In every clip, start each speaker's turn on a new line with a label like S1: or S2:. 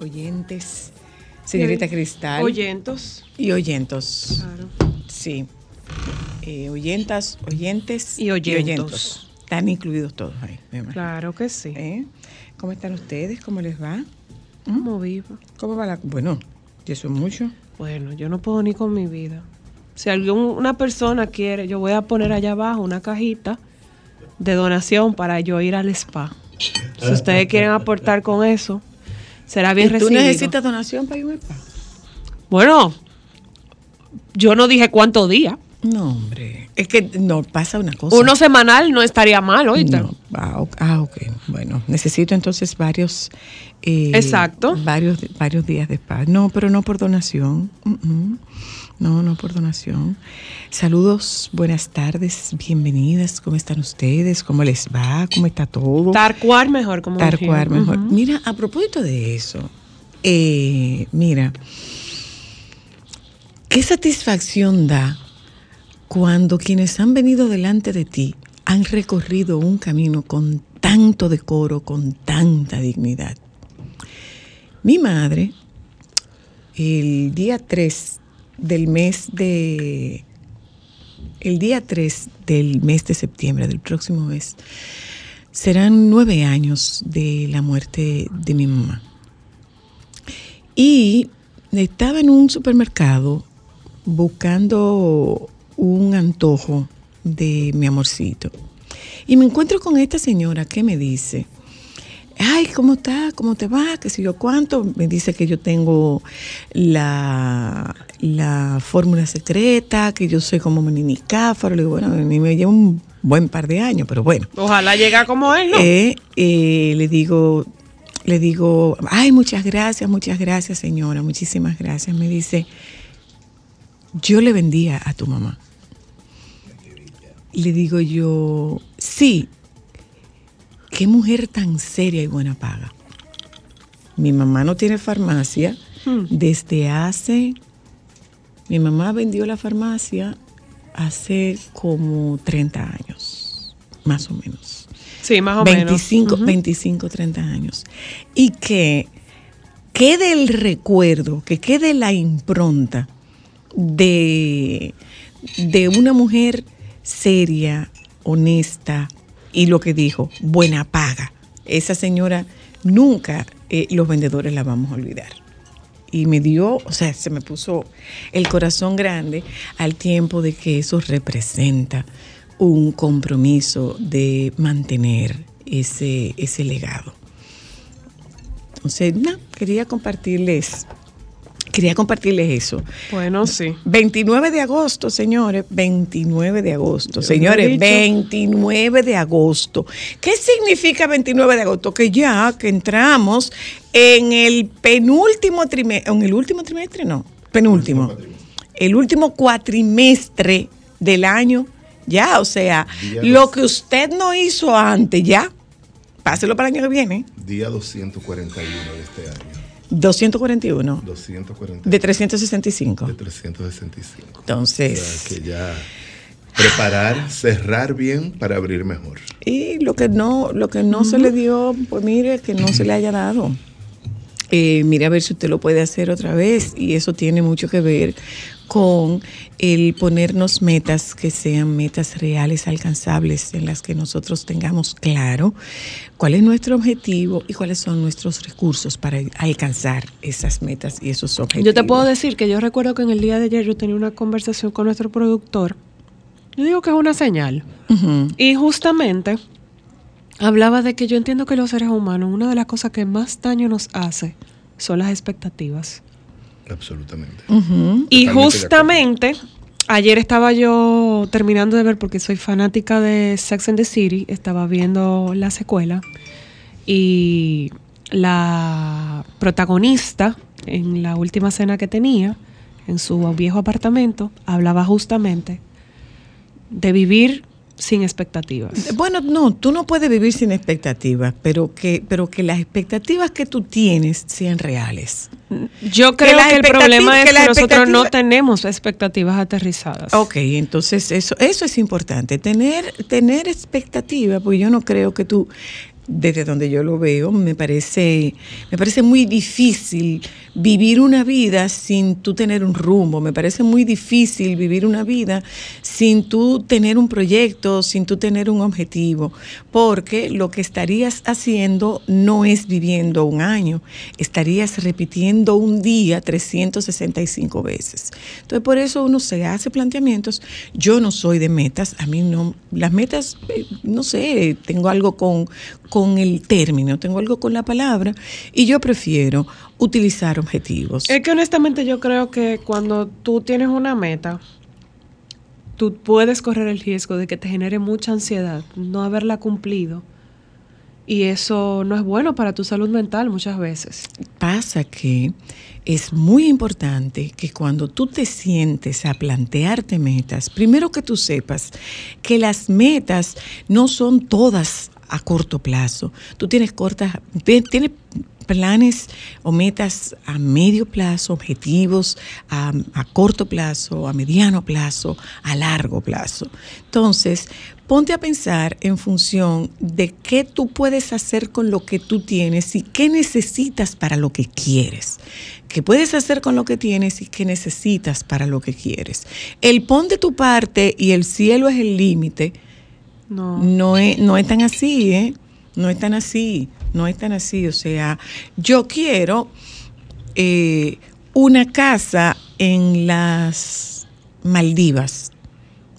S1: oyentes, señorita Cristal.
S2: Oyentos.
S1: Y oyentos.
S2: Claro.
S1: Sí. Eh, oyentas, oyentes
S2: Y oyentos.
S1: Están incluidos todos ahí.
S2: Claro que sí.
S1: ¿Eh? ¿Cómo están ustedes? ¿Cómo les va?
S2: ¿Cómo vivo?
S1: ¿Cómo va la.? Bueno, ¿y eso es mucho?
S2: Bueno, yo no puedo ni con mi vida. Si alguien, una persona quiere, yo voy a poner allá abajo una cajita de donación para yo ir al spa. Si ustedes quieren aportar con eso, será bien
S1: ¿Y ¿Tú
S2: recibido.
S1: necesitas donación para un spa?
S2: Bueno, yo no dije cuántos días.
S1: No, hombre. Es que no, pasa una cosa.
S2: Uno semanal no estaría mal, oíste.
S1: No. Ah, ok. Ah, ok. Bueno, necesito entonces varios. eh,
S2: Exacto.
S1: Varios, varios días de spa. No, pero no por donación. Mm, mm. No, no por donación. Saludos, buenas tardes, bienvenidas. ¿Cómo están ustedes? ¿Cómo les va? ¿Cómo está todo?
S2: Tarcuar mejor, como
S1: Tarcuar mejor. Mira, a propósito de eso, eh, mira, qué satisfacción da cuando quienes han venido delante de ti han recorrido un camino con tanto decoro, con tanta dignidad. Mi madre, el día 3 del mes de... El día 3 del mes de septiembre, del próximo mes, serán nueve años de la muerte de mi mamá. Y estaba en un supermercado buscando un antojo de mi amorcito. Y me encuentro con esta señora que me dice, ay, ¿cómo está? ¿Cómo te va? ¿Qué sé yo cuánto? Me dice que yo tengo la, la fórmula secreta, que yo soy como Menini Cáfaro. Le digo, bueno, a mí me lleva un buen par de años, pero bueno.
S2: Ojalá llegue como él, ¿no?
S1: Eh, eh, le digo, le digo, ay, muchas gracias, muchas gracias, señora, muchísimas gracias. Me dice, yo le vendía a tu mamá. Le digo yo, sí, qué mujer tan seria y buena paga. Mi mamá no tiene farmacia
S2: Hmm.
S1: desde hace, mi mamá vendió la farmacia hace como 30 años, más o menos.
S2: sí, más o
S1: 25,
S2: menos. Ujú.
S1: 25, 30 años. Y que quede el recuerdo, que quede la impronta de, de una mujer seria, honesta y lo que dijo, buena paga. Esa señora nunca eh, los vendedores la vamos a olvidar. Y me dio, o sea, se me puso el corazón grande al tiempo de que eso representa un compromiso de mantener ese, ese legado. Entonces, no, quería compartirles, quería compartirles eso.
S2: Bueno, sí.
S1: 29 de agosto, señores, 29 de agosto,
S2: Yo
S1: señores,
S2: dicho.
S1: 29 de agosto. ¿Qué significa 29 de agosto? Que ya que entramos en el penúltimo trimestre, en el último trimestre, no, penúltimo, el último cuatrimestre del año, ya, o sea,
S3: Día
S1: lo que usted no hizo antes, ya, páselo para el año que viene,
S3: Día 241 de este año.
S1: 241
S3: 241
S1: de 365.
S3: de 365.
S1: Entonces-
S3: O sea, que ya preparar, cerrar bien para abrir mejor.
S1: Y lo que no, lo que no se le dio, pues mire, que no se le haya dado. Eh, mire a ver si usted lo puede hacer otra vez y eso tiene mucho que ver con el ponernos metas que sean metas reales, alcanzables, en las que nosotros tengamos claro cuál es nuestro objetivo y cuáles son nuestros recursos para alcanzar esas metas y esos objetivos.
S2: Yo te puedo decir que yo recuerdo que en el día de ayer yo tenía una conversación con nuestro productor. Yo digo que es una señal. Y justamente hablaba de que yo entiendo que los seres humanos, una de las cosas que más daño nos hace son las expectativas.
S3: Absolutamente.
S2: Y justamente ayer estaba yo terminando de ver, porque soy fanática de Sex and the City, estaba viendo la secuela y la protagonista en la última cena que tenía en su viejo apartamento hablaba justamente de vivir sin expectativas.
S1: Bueno, no, tú no puedes vivir sin expectativas, pero que, pero que las expectativas que tú tienes sean reales.
S2: Yo creo que el
S1: expectativas-
S2: problema es
S1: que
S2: nosotros no
S1: expectativas-
S2: tenemos expectativas aterrizadas.
S1: Ok, entonces eso, eso es importante, tener, tener expectativa, porque yo no creo que tú, desde donde yo lo veo, me parece, me parece muy difícil vivir una vida sin tú tener un rumbo, me parece muy difícil vivir una vida sin tú tener un proyecto, sin tú tener un objetivo, porque lo que estarías haciendo no es viviendo un año, estarías repitiendo un día 365 veces. Entonces, por eso uno se hace planteamientos. Yo no soy de metas, a mí no, las metas, eh, no sé, tengo algo con, con el término, tengo algo con la palabra, y yo prefiero utilizar objetivos.
S2: Es que honestamente yo creo que cuando tú tienes una meta, tú puedes correr el riesgo de que te genere mucha ansiedad no haberla cumplido. Y eso no es bueno para tu salud mental muchas veces.
S1: Pasa que es muy importante que cuando tú te sientes a plantearte metas, primero que tú sepas que las metas no son todas a corto plazo. Tú tienes cortas, tienes planes o metas a medio plazo, objetivos a, a corto plazo, a mediano plazo, a largo plazo. Entonces, ponte a pensar en función de qué tú puedes hacer con lo que tú tienes y qué necesitas para lo que quieres. ¿Qué puedes hacer con lo que tienes y qué necesitas para lo que quieres? El pon de tu parte y el cielo es el límite.
S2: No.
S1: No es, no es tan así, ¿eh? No es tan así, no es tan así. O sea, yo quiero eh, una casa en las Maldivas.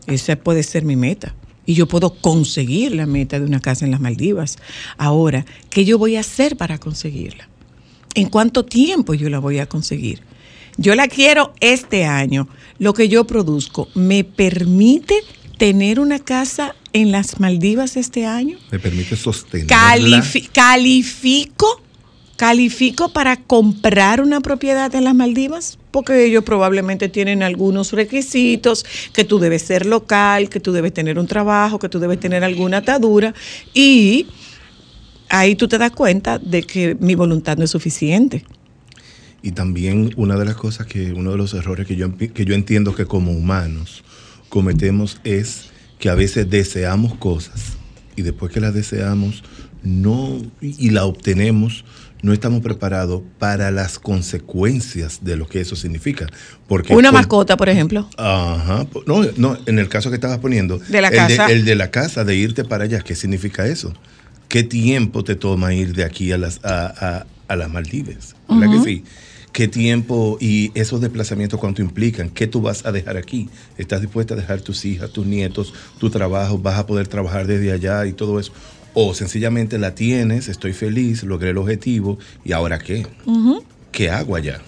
S1: Esa puede ser mi meta. Y yo puedo conseguir la meta de una casa en las Maldivas. Ahora, ¿qué yo voy a hacer para conseguirla? ¿En cuánto tiempo yo la voy a conseguir? Yo la quiero este año. Lo que yo produzco, ¿me permite tener una casa en las Maldivas este año?
S3: Me permite sostenerla.
S1: Califi- califico, califico para comprar una propiedad en las Maldivas, porque ellos probablemente tienen algunos requisitos, que tú debes ser local, que tú debes tener un trabajo, que tú debes tener alguna atadura, y ahí tú te das cuenta de que mi voluntad no es suficiente.
S3: Y también una de las cosas que, uno de los errores que yo, que yo entiendo que como humanos cometemos es que a veces deseamos cosas y después que las deseamos no y la obtenemos, no estamos preparados para las consecuencias de lo que eso significa. Porque
S1: Una mascota, por ejemplo.
S3: Ajá. No, no, en el caso que estabas poniendo.
S1: De la
S3: el
S1: casa.
S3: el de la casa, de irte para allá. ¿Qué significa eso? ¿Qué tiempo te toma ir de aquí a las, a, a- a las Maldivas? ¿Verdad que sí? ¿Qué tiempo y esos desplazamientos cuánto implican? ¿Qué tú vas a dejar aquí? ¿Estás dispuesta a dejar tus hijas, tus nietos, tu trabajo? ¿Vas a poder trabajar desde allá y todo eso? O sencillamente la tienes, estoy feliz, logré el objetivo y ahora qué? ¿Qué hago allá?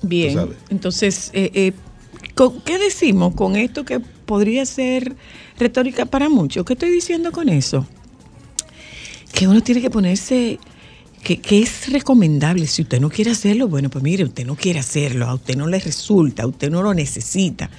S1: Bien, entonces, eh, eh, ¿con- ¿qué decimos con esto que podría ser retórica para muchos? ¿Qué estoy diciendo con eso? Que uno tiene que ponerse, que, es recomendable, si usted no quiere hacerlo, bueno, pues mire, usted no quiere hacerlo, a usted no le resulta, a usted no lo necesita,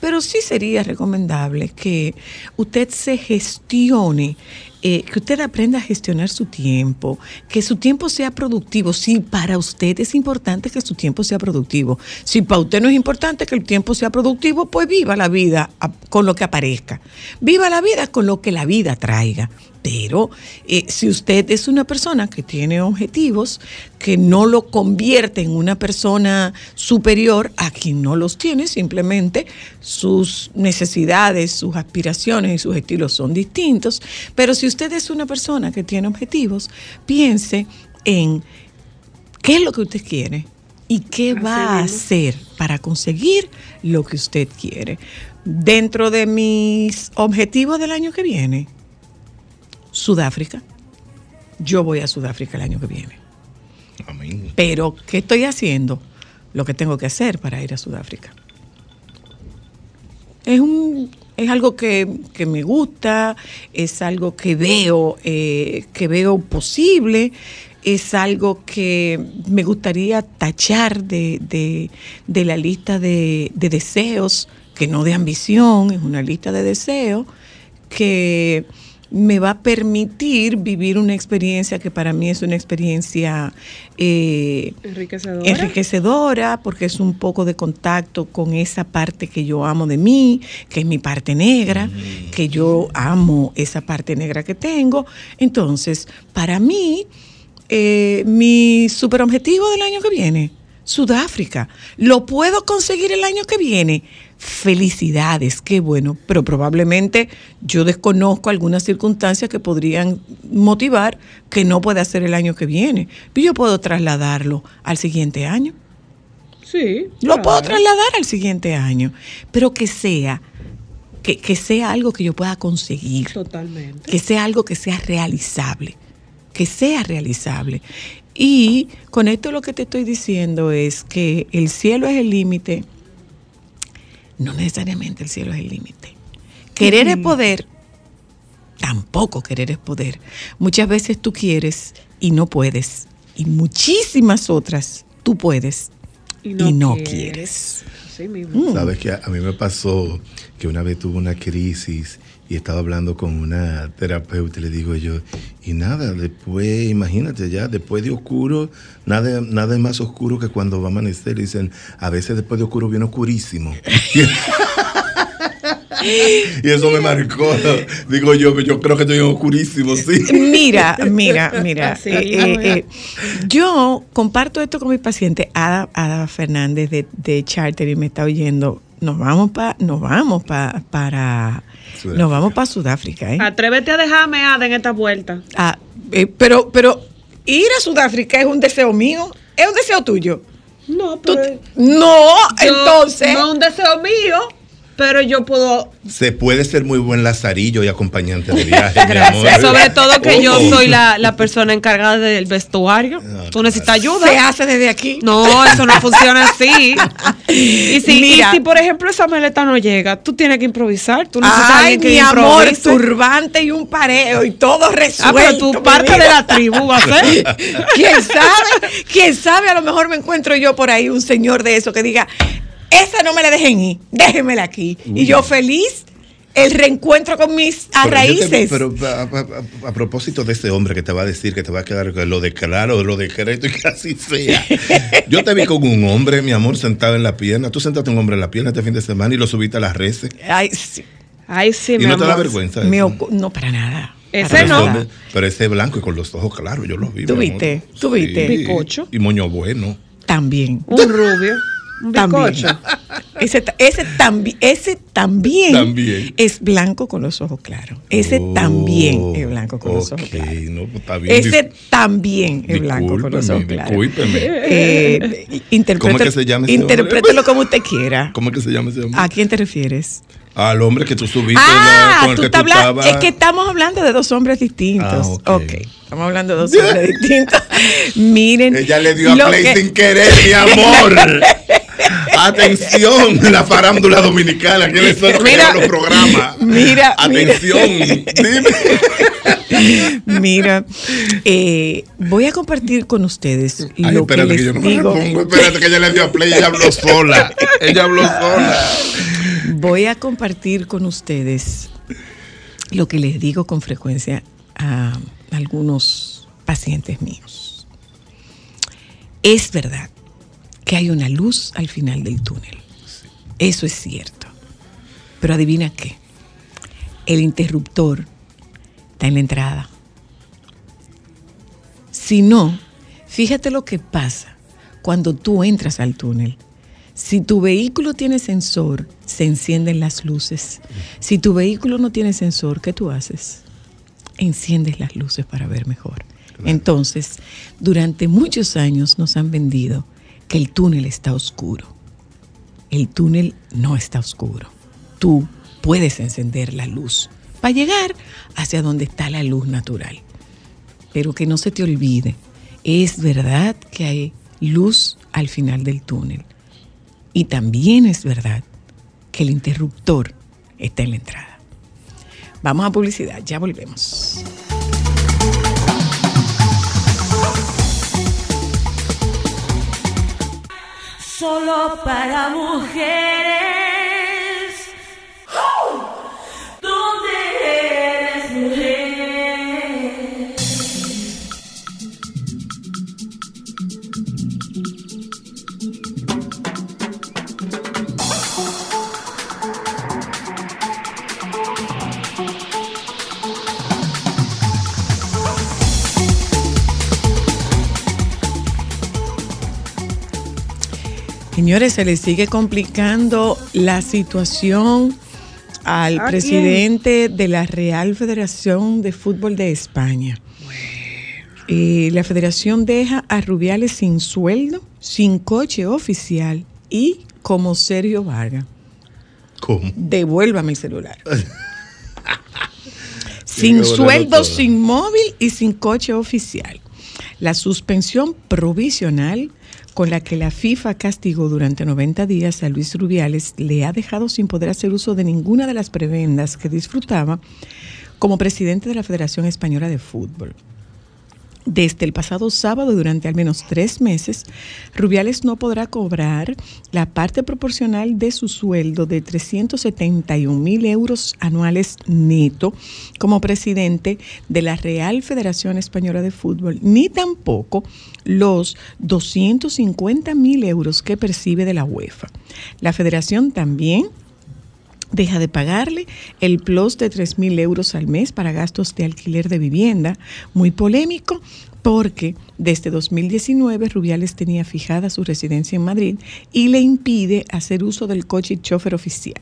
S1: pero sí sería recomendable que usted se gestione eh, que usted aprenda a gestionar su tiempo, que su tiempo sea productivo. Si para usted es importante que su tiempo sea productivo, si para usted no es importante que el tiempo sea productivo, pues viva la vida con lo que aparezca. Viva la vida con lo que la vida traiga. Pero eh, si usted es una persona que tiene objetivos, que no lo convierte en una persona superior a quien no los tiene, simplemente sus necesidades, sus aspiraciones y sus estilos son distintos. Pero si usted es una persona que tiene objetivos, piense en qué es lo que usted quiere y qué va a hacer para conseguir lo que usted quiere. Dentro de mis objetivos del año que viene, Sudáfrica. Yo voy a Sudáfrica el año que viene.
S3: Amén.
S1: Pero, ¿qué estoy haciendo? Lo que tengo que hacer para ir a Sudáfrica. Es, un, es algo que, que me gusta, es algo que veo, eh, que veo posible, es algo que me gustaría tachar de, de- de la lista de, de deseos, que no de ambición, es una lista de deseos que me va a permitir vivir una experiencia que para mí es una experiencia eh,
S2: Enriquecedora.
S1: enriquecedora porque es un poco de contacto con esa parte que yo amo de mí, que es mi parte negra, que yo amo esa parte negra que tengo. Entonces, para mí, eh, mi super objetivo del año que viene, Sudáfrica, ¿lo puedo conseguir el año que viene? Felicidades, qué bueno, pero probablemente yo desconozco algunas circunstancias que podrían motivar que no pueda hacer el año que viene. Pero yo puedo trasladarlo al siguiente año.
S2: Sí.
S1: Lo
S2: claro.
S1: puedo trasladar al siguiente año, pero que sea, que, que sea algo que yo pueda conseguir,
S2: Totalmente.
S1: que sea algo que sea realizable, que sea realizable. Y con esto lo que te estoy diciendo es que el cielo es el límite, no necesariamente el cielo es el límite. Querer es poder, tampoco querer es poder. Muchas veces tú quieres y no puedes, y muchísimas otras tú puedes y no, quieres.
S2: Así mismo.
S1: Mm.
S3: Sabes que a, a mí me pasó que una vez tuve una crisis y estaba hablando con una terapeuta y le digo yo, y nada, después, imagínate ya, después de oscuro, nada, nada es más oscuro que cuando va a amanecer. Dicen, a veces después de oscuro viene oscurísimo. y eso me marcó. Digo yo, yo creo que estoy oscurísimo, sí.
S1: Mira, mira, mira. Eh, eh, eh, yo comparto esto con mi paciente, Ada, Ada Fernández de, de Charter, y me está oyendo. Nos vamos pa, nos vamos pa, para,
S3: Sudáfrica.
S1: nos vamos para Sudáfrica, ¿eh?
S2: Atrévete a dejarme, Ada, en esta vuelta.
S1: Ah, eh, pero, pero ir a Sudáfrica es un deseo mío, es un deseo tuyo.
S2: No,
S1: Tú-
S2: pero.
S1: no,
S2: yo-
S1: entonces.
S2: No es un deseo mío, pero yo puedo.
S3: Se puede ser muy buen lazarillo y acompañante de viaje, mi amor.
S2: Sobre todo que yo
S3: Oh.
S2: soy la, la persona encargada del vestuario.
S3: No,
S2: Tú necesitas ayuda.
S1: se hace desde aquí.
S2: No, eso no funciona así. Y si, y
S1: Mira.
S2: si, por ejemplo, esa maleta no llega, tú tienes que improvisar. Tú necesitas
S1: Ay,
S2: alguien que
S1: mi amor,
S2: improvise.
S1: turbante y un pareo y todo resuelto.
S2: Ah, pero tú parte
S1: vida.
S2: de la tribu vas a ser.
S1: ¿Quién sabe? ¿Quién sabe? A lo mejor me encuentro yo por ahí un señor de eso que diga, esa no me la dejen ir, déjenmela aquí. Y yo feliz, el reencuentro con mis a
S3: Pero yo te-
S1: raíces.
S3: pero a, a- a- a propósito de ese hombre que te va a decir que te va a quedar lo de claro, lo de crédito y que así sea. Yo te vi con un hombre, mi amor, sentado en la pierna. Tú sentaste a un hombre en la pierna este fin de semana y lo subiste a las redes.
S1: Ay, sí,
S2: Ay, sí,
S3: Y
S2: mi
S3: no te da vergüenza.
S1: no, para nada.
S2: Ese
S3: Pero
S2: no.
S3: ese pero ese es blanco y con los ojos claros, yo los vi.
S1: ¿Tú
S3: mi
S1: viste?
S3: amor.
S1: ¿Tú viste?
S2: Bizcocho.
S3: Y moño bueno.
S1: También.
S2: Un rubio. Un
S1: También. Ese, ese, tambi- ese también,
S3: También.
S1: es blanco con los ojos claros. Ese también es blanco con los ojos
S3: Oh,
S1: claros.
S3: no, pues está bien.
S1: Ese también es blanco con los ojos claros.
S3: discúlpeme.
S1: Eh,
S3: ¿Cómo es que se llama ese hombre?
S1: Interprételo como usted quiera.
S3: ¿Cómo es que se llama ese hombre?
S1: ¿A quién te refieres?
S3: Al hombre que tú subiste
S1: Ah,
S3: la- con el
S1: tú
S3: que tú estabas.
S1: Es que estamos hablando de dos hombres distintos.
S3: Ah, ok.
S1: ok. Estamos hablando de dos hombres distintos. Miren.
S3: Ella le dio a play
S1: que-
S3: sin querer, mi amor. Atención, la farándula dominicana. ¿Quiénes son los que
S1: Mira,
S3: los programas?
S1: mira,
S3: Atención, dime.
S1: Mira, eh, voy a compartir con ustedes
S3: Ay,
S1: lo que
S3: espérate que,
S1: les
S3: yo no me
S1: digo.
S3: repongo. Espérate que ella le dio a play y ella habló sola. Ella habló sola.
S1: Voy a compartir con ustedes lo que les digo con frecuencia a algunos pacientes míos. Es verdad que hay una luz al final del túnel. Eso es cierto. Pero adivina qué. El interruptor está en la entrada. Si no, fíjate lo que pasa cuando tú entras al túnel. Si tu vehículo tiene sensor, se encienden las luces. Si tu vehículo no tiene sensor, ¿qué tú haces? Enciendes las luces para ver mejor. Entonces, durante muchos años nos han vendido que el túnel está oscuro. El túnel no está oscuro. Tú puedes encender la luz para llegar hacia donde está la luz natural. Pero que no se te olvide, es verdad que hay luz al final del túnel. Y también es verdad que el interruptor está en la entrada. Vamos a publicidad, ya volvemos.
S4: Solo para mujeres.
S1: Señores, se le sigue complicando la situación al
S2: ¿A quién?
S1: presidente de la Real Federación de Fútbol de España. Eh, la federación deja a Rubiales sin sueldo, sin coche oficial y como Sergio Vargas.
S3: ¿Cómo?
S1: Devuélvame el celular. sin sueldo,
S3: todo.
S1: sin móvil y sin coche oficial. La suspensión provisional con la que la FIFA castigó durante 90 días a Luis Rubiales le ha dejado sin poder hacer uso de ninguna de las prebendas que disfrutaba como presidente de la Federación Española de Fútbol. Desde el pasado sábado, durante al menos tres meses, Rubiales no podrá cobrar la parte proporcional de su sueldo de 371 mil euros anuales neto como presidente de la Real Federación Española de Fútbol, ni tampoco los 250 mil euros que percibe de la UEFA. La federación también deja de pagarle el plus de 3 mil euros al mes para gastos de alquiler de vivienda, muy polémico porque desde 2019 Rubiales tenía fijada su residencia en Madrid y le impide hacer uso del coche y chofer oficial.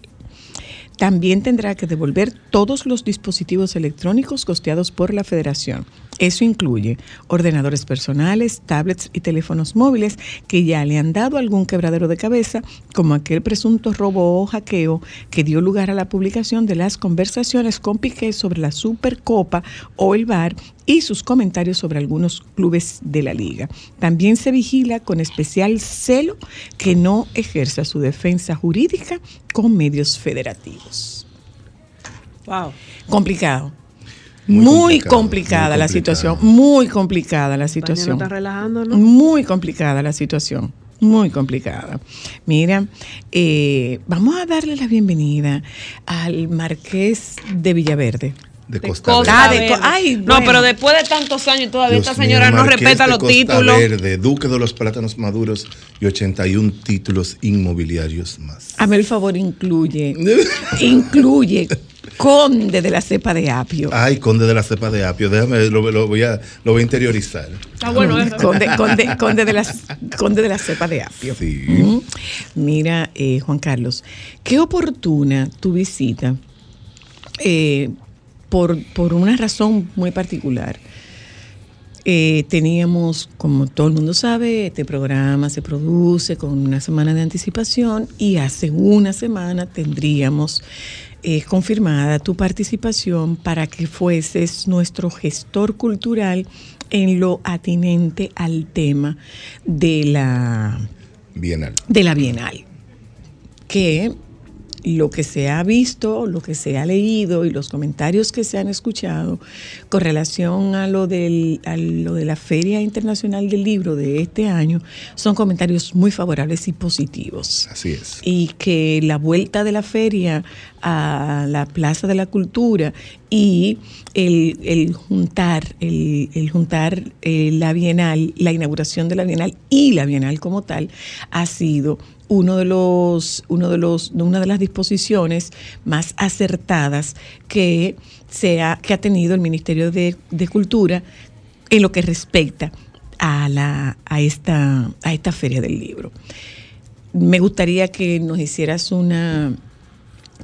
S1: También tendrá que devolver todos los dispositivos electrónicos costeados por la federación. Eso incluye ordenadores personales, tablets y teléfonos móviles que ya le han dado algún quebradero de cabeza, como aquel presunto robo o hackeo que dio lugar a la publicación de las conversaciones con Piqué sobre la Supercopa o el VAR y sus comentarios sobre algunos clubes de la liga. También se vigila con especial celo que no ejerza su defensa jurídica con medios federativos.
S2: Wow.
S1: Complicado.
S3: Muy
S1: complicada
S3: muy
S1: la situación, muy complicada la situación.
S2: está relajando, ¿no?
S1: Muy complicada la situación. Muy complicada. Mira, eh, vamos a darle la bienvenida al Marqués de Villaverde.
S3: De
S2: De
S3: Costa,
S2: Costa
S3: Verde.
S1: Ah,
S2: Verde.
S1: ay,
S2: no, pero después de tantos años todavía
S3: Dios
S2: esta
S3: mío,
S2: señora no
S3: Marqués
S2: respeta
S3: de
S2: los
S3: Costa
S2: títulos.
S3: Verde, Duque de los Plátanos Maduros y 81 títulos inmobiliarios más.
S1: Hazme el favor, incluye, incluye conde de la cepa de apio.
S3: Ay, conde de la cepa de apio, déjame, lo, lo voy, a, lo voy a interiorizar.
S2: Está bueno eso.
S1: Conde, conde, conde de las, conde de la cepa de apio.
S3: Sí.
S1: Mm. Mira, eh, Juan Carlos, qué oportuna tu visita eh, por, por una razón muy particular. Eh, teníamos, como todo el mundo sabe, este programa se produce con una semana de anticipación y hace una semana tendríamos eh, confirmada tu participación para que fueses nuestro gestor cultural en lo atinente al tema de la
S3: Bienal.
S1: de la Bienal, que lo que se ha visto, lo que se ha leído y los comentarios que se han escuchado con relación a lo, del, a lo de la Feria Internacional del Libro de este año son comentarios muy favorables y positivos.
S3: Así es.
S1: Y que la vuelta de la feria a la Plaza de la Cultura y el, el juntar, el, el juntar eh, la Bienal, la inauguración de la Bienal y la Bienal como tal, ha sido uno de los, uno de los, una de las disposiciones más acertadas que, se ha, que ha tenido el Ministerio de, de Cultura en lo que respecta a, la, a, esta, a esta feria del libro. Me gustaría que nos hicieras una,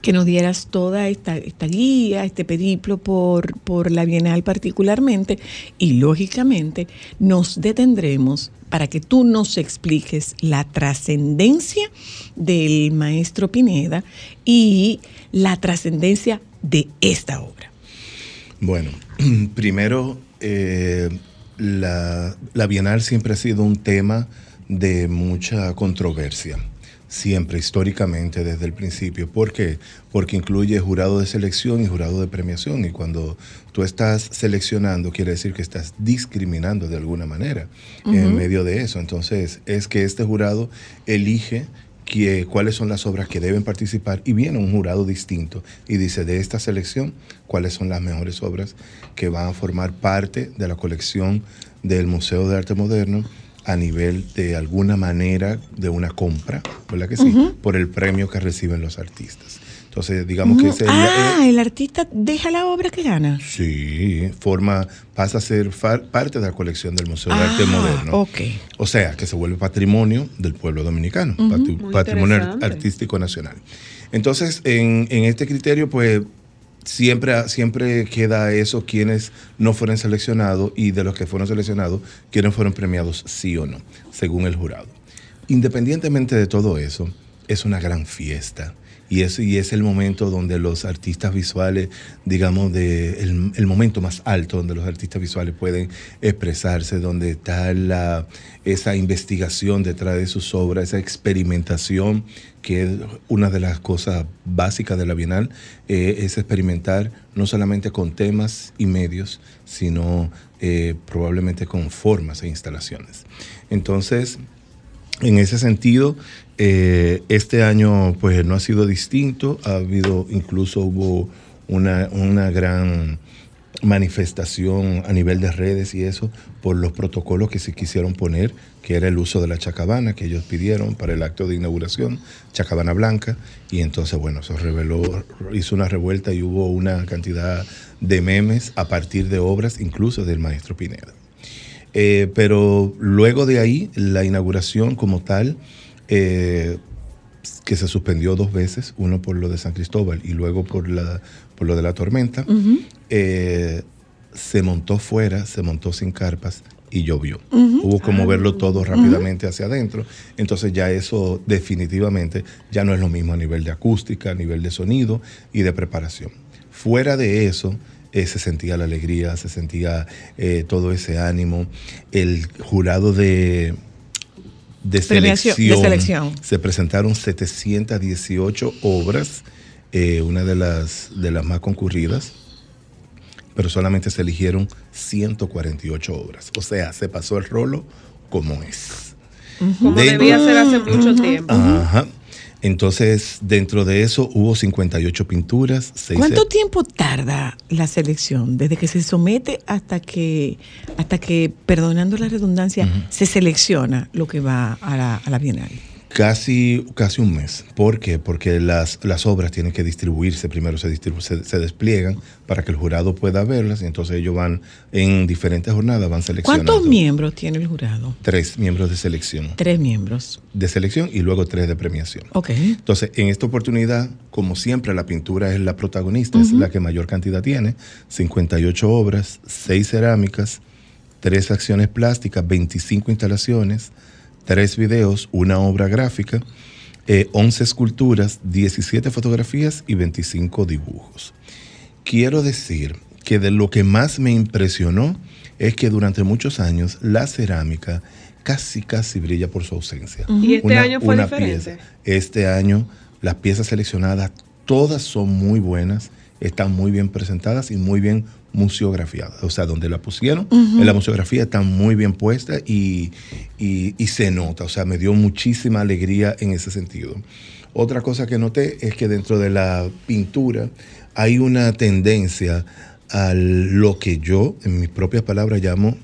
S1: que nos dieras toda esta, esta guía, este periplo por, por la Bienal particularmente y lógicamente nos detendremos para que tú nos expliques la trascendencia del maestro Pineda y la trascendencia de esta obra.
S3: Bueno, primero, eh, la, la Bienal siempre ha sido un tema de mucha controversia siempre, históricamente, desde el principio. ¿Por qué? Porque incluye jurado de selección y jurado de premiación. Y cuando tú estás seleccionando, quiere decir que estás discriminando de alguna manera en medio de eso. Entonces, es que este jurado elige que, cuáles son las obras que deben participar y viene un jurado distinto y dice de esta selección cuáles son las mejores obras que van a formar parte de la colección del Museo de Arte Moderno a nivel de alguna manera de una compra, ¿verdad que sí? Por el premio que reciben los artistas. Entonces, digamos que ese
S1: ah,
S3: eh,
S1: el artista deja la obra que gana.
S3: Sí, forma, pasa a ser far- parte de la colección del Museo de Arte
S1: Ah,
S3: Moderno.
S1: ok.
S3: O sea, que se vuelve patrimonio del pueblo dominicano, patrimonio artístico nacional. Entonces, en, en este criterio, pues siempre, siempre queda eso, quienes no fueron seleccionados y de los que fueron seleccionados, quienes fueron premiados sí o no, según el jurado. Independientemente de todo eso, es una gran fiesta. Y es, y es el momento donde los artistas visuales, digamos, de el, el momento más alto donde los artistas visuales pueden expresarse, donde está la, esa investigación detrás de sus obras, esa experimentación, que es una de las cosas básicas de la Bienal, eh, es experimentar no solamente con temas y medios, sino eh, probablemente con formas e instalaciones. Entonces, en ese sentido, eh, este año pues no ha sido distinto, ha habido, incluso hubo una, una gran manifestación a nivel de redes y eso por los protocolos que se quisieron poner, que era el uso de la chacabana que ellos pidieron para el acto de inauguración, chacabana blanca, y entonces bueno, eso reveló, hizo una revuelta y hubo una cantidad de memes a partir de obras incluso del maestro Pineda. Eh, pero luego de ahí, la inauguración como tal, eh, que se suspendió dos veces, uno por lo de San Cristóbal y luego por, la, por lo de la tormenta, eh, se montó fuera, se montó sin carpas y llovió. Hubo como verlo todo rápidamente hacia adentro. Entonces ya eso definitivamente ya no es lo mismo a nivel de acústica, a nivel de sonido y de preparación. Fuera de eso, eh, se sentía la alegría, se sentía eh, todo ese ánimo. El jurado de, de, selección,
S1: de selección.
S3: se presentaron 718 obras, eh, una de las, de las más concurridas, pero solamente se eligieron 148 obras. O sea, se pasó el rolo como es.
S2: Como
S3: De-
S2: debía ser hace mucho tiempo.
S3: Ajá. Entonces, dentro de eso hubo 58 pinturas, 6
S1: ¿Cuánto tiempo tarda la selección desde que se somete hasta que, hasta que perdonando la redundancia, se selecciona lo que va a la, a la Bienal?
S3: Casi, casi un mes. ¿Por qué? Porque las, las obras tienen que distribuirse, primero se, distribu- se, se despliegan para que el jurado pueda verlas y entonces ellos van en diferentes jornadas, van seleccionando.
S1: ¿Cuántos miembros tiene el jurado?
S3: Tres miembros de selección.
S1: Tres miembros.
S3: De selección y luego tres de premiación.
S1: Ok.
S3: Entonces, en esta oportunidad, como siempre, la pintura es la protagonista, es la que mayor cantidad tiene. 58 obras, 6 cerámicas, 3 acciones plásticas, 25 instalaciones, 3 videos, una obra gráfica, eh, 11 esculturas, 17 fotografías y 25 dibujos. Quiero decir que de lo que más me impresionó es que durante muchos años la cerámica casi, casi brilla por su ausencia.
S2: Y este año fue diferente.
S3: Este año las piezas seleccionadas, todas son muy buenas, están muy bien presentadas y muy bien museografiadas. O sea, donde la pusieron, en la museografía está muy bien puesta y, y- y se nota. O sea, me dio muchísima alegría en ese sentido. Otra cosa que noté es que dentro de la pintura hay una tendencia a lo que yo, en mis propias palabras, llamo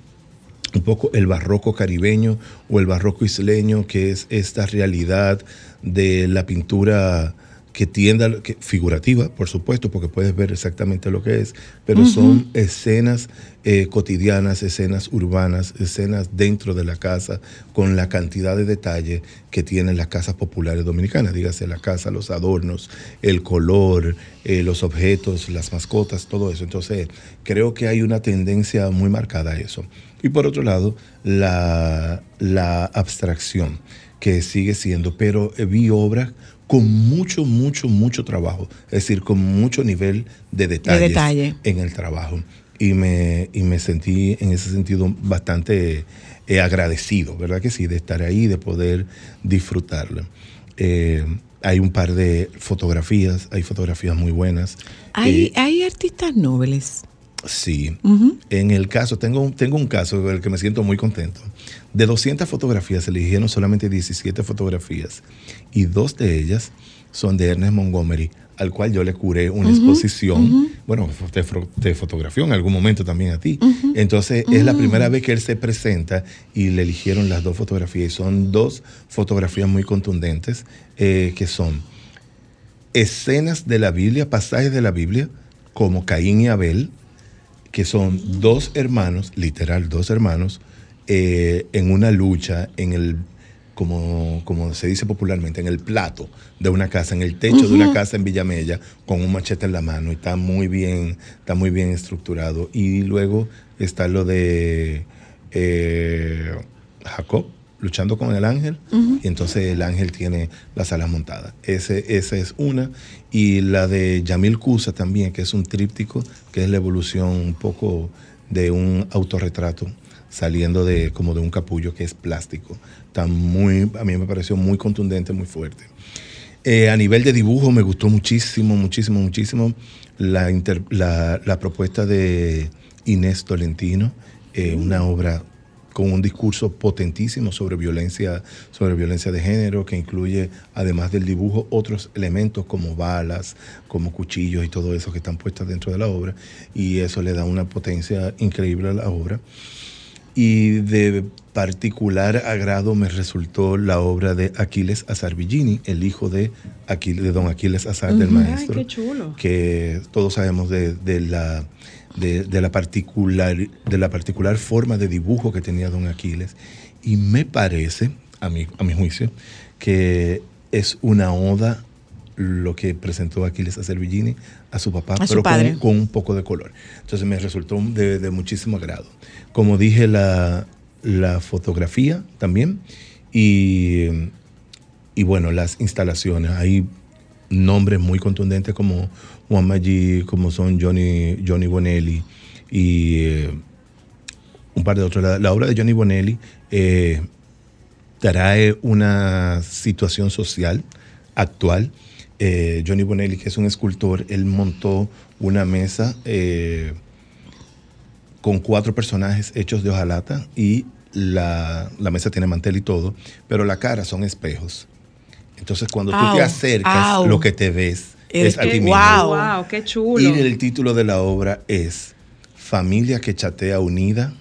S3: un poco el barroco caribeño o el barroco isleño, que es esta realidad de la pintura que tiende a, que, figurativa, por supuesto, porque puedes ver exactamente lo que es, pero son escenas eh, cotidianas, escenas urbanas, escenas dentro de la casa, con la cantidad de detalle que tienen las casas populares dominicanas, dígase la casa, los adornos, el color, eh, los objetos, las mascotas, todo eso. Entonces, creo que hay una tendencia muy marcada a eso. Y por otro lado, la, la abstracción, que sigue siendo, pero eh, vi obras con mucho, mucho, mucho trabajo, es decir, con mucho nivel de detalles
S1: detalle.
S3: en el trabajo. Y me, y me sentí en ese sentido bastante eh, agradecido, ¿verdad que sí? De estar ahí, de poder disfrutarlo. Eh, hay un par de fotografías, hay fotografías muy buenas.
S1: Hay,
S3: Eh,
S1: hay artistas nobles.
S3: Sí. En el caso, tengo, un- tengo un caso del que me siento muy contento. De 200 fotografías, se eligieron solamente 17 fotografías y dos de ellas son de Ernest Montgomery, al cual yo le curé una exposición, bueno, te, te fotografió en algún momento también a ti. Entonces, es la primera vez que él se presenta y le eligieron las dos fotografías y son dos fotografías muy contundentes, eh, que son escenas de la Biblia, pasajes de la Biblia, como Caín y Abel, que son dos hermanos, literal, dos hermanos, eh, en una lucha en el, como, como se dice popularmente, en el plato de una casa, en el techo de una casa en Villamella, con un machete en la mano, y está muy bien, está muy bien estructurado. Y luego está lo de eh, Jacob luchando con el ángel, y entonces el ángel tiene las alas montadas. Ese, esa es una. Y la de Yamil Cusa también, que es un tríptico, que es la evolución un poco de un autorretrato saliendo de como de un capullo que es plástico. Está muy, a mí me pareció muy contundente, muy fuerte. Eh, a nivel de dibujo me gustó muchísimo, muchísimo, muchísimo la, inter- la, la propuesta de Inés Tolentino, eh, una obra con un discurso potentísimo sobre violencia, sobre violencia de género, que incluye, además del dibujo, otros elementos como balas, como cuchillos y todo eso que están puestos dentro de la obra, y eso le da una potencia increíble a la obra. Y de particular agrado me resultó la obra de Aquiles Azarbillini, el hijo de, Aquiles, de don Aquiles Azar del maestro.
S2: Ay, qué chulo.
S3: Que todos sabemos de, de la, de, de la particular, de la particular forma de dibujo que tenía don Aquiles. Y me parece, a mi, a mi juicio, que es una oda lo que presentó Aquiles Azarbillini a su papá,
S1: A su
S3: pero con- un poco de color. Entonces me resultó de, de muchísimo agrado. Como dije, la, la fotografía también y, y bueno, las instalaciones. Hay nombres muy contundentes como Juan Maggi, como son Johnny, Johnny Bonelli y eh, un par de otros. La, la obra de Johnny Bonelli eh, trae una situación social actual. Eh, Johnny Bonelli, que es un escultor, él montó una mesa eh, con cuatro personajes hechos de hojalata y la, la mesa tiene mantel y todo, pero la cara son espejos. Entonces cuando tú te acercas,
S1: au.
S3: lo que te ves
S1: Es
S3: es a ti mismo.
S1: Wow.
S2: Wow, qué chulo.
S3: Y el título de la obra es Familia que chatea unida.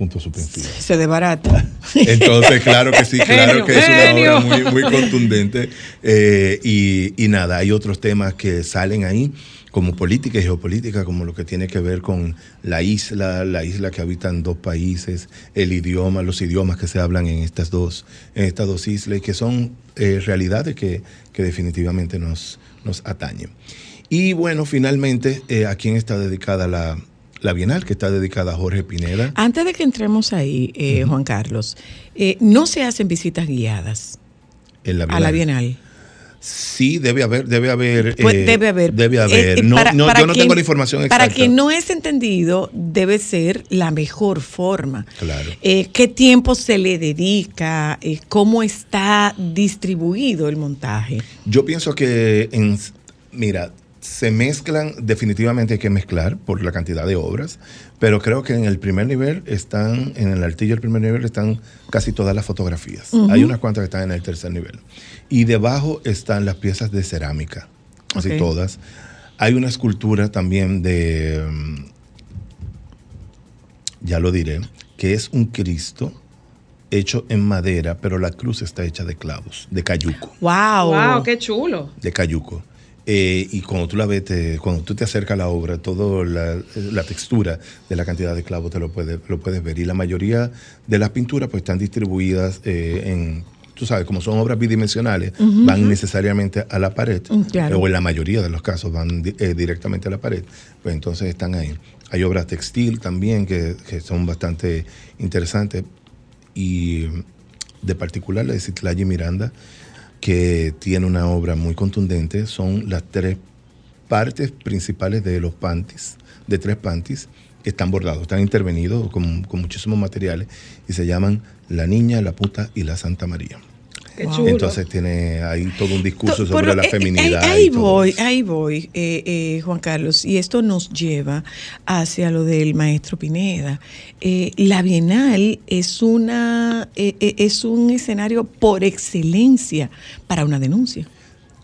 S3: Punto suspensivo.
S1: Se desbarata.
S3: Entonces, claro que sí, claro que es una obra muy, muy contundente. Eh, y, y nada, hay otros temas que salen ahí, como política y geopolítica, como lo que tiene que ver con la isla, la isla que habitan dos países, el idioma, los idiomas que se hablan en estas dos, en estas dos islas, y que son eh, realidades que, que definitivamente nos, nos atañen. Y bueno, finalmente, eh, ¿a quién está dedicada la, la Bienal? Que está dedicada a Jorge Pineda.
S1: Antes de que entremos ahí, eh, Juan Carlos, eh, no se hacen visitas guiadas
S3: la
S1: a la Bienal.
S3: Sí, debe haber, debe haber.
S1: Pues
S3: eh,
S1: debe haber.
S3: Debe haber.
S1: Eh, eh,
S3: no,
S1: para-
S3: no,
S1: para
S3: yo no
S1: quien-
S3: tengo la información exacta.
S1: Para quien no es entendido, debe ser la mejor forma.
S3: Claro.
S1: ¿Qué tiempo se le dedica? ¿Cómo está distribuido el montaje?
S3: Yo pienso que, en, mira, se mezclan, definitivamente hay que mezclar por la cantidad de obras, pero creo que en el primer nivel están, en el artillo del primer nivel están casi todas las fotografías. Hay unas cuantas que están en el tercer nivel. Y debajo están las piezas de cerámica, casi todas. Hay una escultura también de, mm, ya lo diré, que es un Cristo hecho en madera, pero la cruz está hecha de clavos, de cayuco
S1: ¡Wow!
S2: Wow, qué chulo.
S3: de cayuco. Eh, y cuando tú la ves, te- cuando tú te acercas a la obra, toda la, la textura de la cantidad de clavos te lo puedes, lo puedes ver. Y la mayoría de las pinturas pues están distribuidas eh, en, tú sabes, como son obras bidimensionales, van necesariamente a la pared,
S1: Mm, claro.
S3: o en la mayoría de los casos van di- eh, directamente a la pared, pues entonces están ahí. Hay obras textil también que, que son bastante interesantes y de particular la de Citlali Miranda, que tiene una obra muy contundente, son las tres partes principales de los panties, de tres panties, que están bordados, están intervenidos con, con muchísimos materiales y se llaman La Niña, la Puta y la Santa María.
S2: Qué
S1: Wow.
S2: chulo.
S3: Entonces tiene ahí todo un discurso
S1: To-
S3: sobre
S1: pero,
S3: la
S1: eh, eh,
S3: feminidad.
S1: Ahí, voy,
S3: eso.
S1: ahí voy, eh, eh, Juan Carlos, y esto nos lleva hacia lo del maestro Pineda. Eh, la Bienal es una es un escenario por excelencia para una denuncia.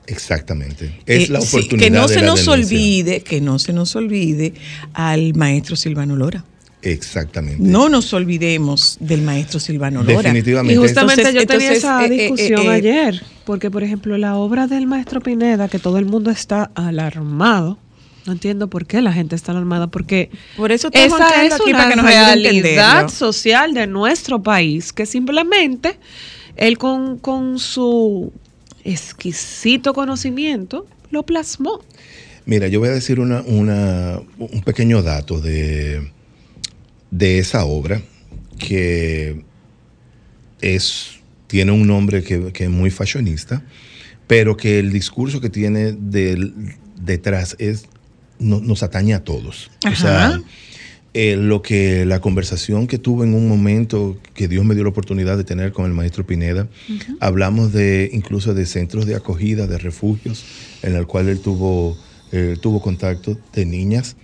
S3: Exactamente. Es
S1: Eh,
S3: la
S1: sí,
S3: oportunidad
S1: que no
S3: de
S1: se
S3: la
S1: nos
S3: denuncia.
S1: olvide, que no se nos olvide al maestro Silvano Lora.
S3: Exactamente.
S1: No nos olvidemos del maestro Silvano Lora.
S3: Definitivamente.
S2: Y justamente
S1: Entonces-
S2: yo tenía
S1: entonces,
S2: esa
S1: eh, eh,
S2: discusión
S1: eh, eh,
S2: ayer, porque por ejemplo la obra del maestro Pineda, que todo el mundo está alarmado, no entiendo por qué la gente está alarmada, porque
S1: Por eso
S2: esa es
S1: aquí
S2: una
S1: para que nos ayude a
S2: realidad social de nuestro país, que simplemente él con, con su exquisito conocimiento lo plasmó.
S3: Mira, yo voy a decir una, una- un pequeño dato de, de esa obra que es, tiene un nombre que, que es muy fashionista, pero que el discurso que tiene detrás es, no- nos atañe a todos. O sea, eh, lo que la conversación que tuve en un momento que Dios me dio la oportunidad de tener con el maestro Pineda, hablamos de incluso de centros de acogida, de refugios, en el cual él tuvo, eh, tuvo contacto de niñas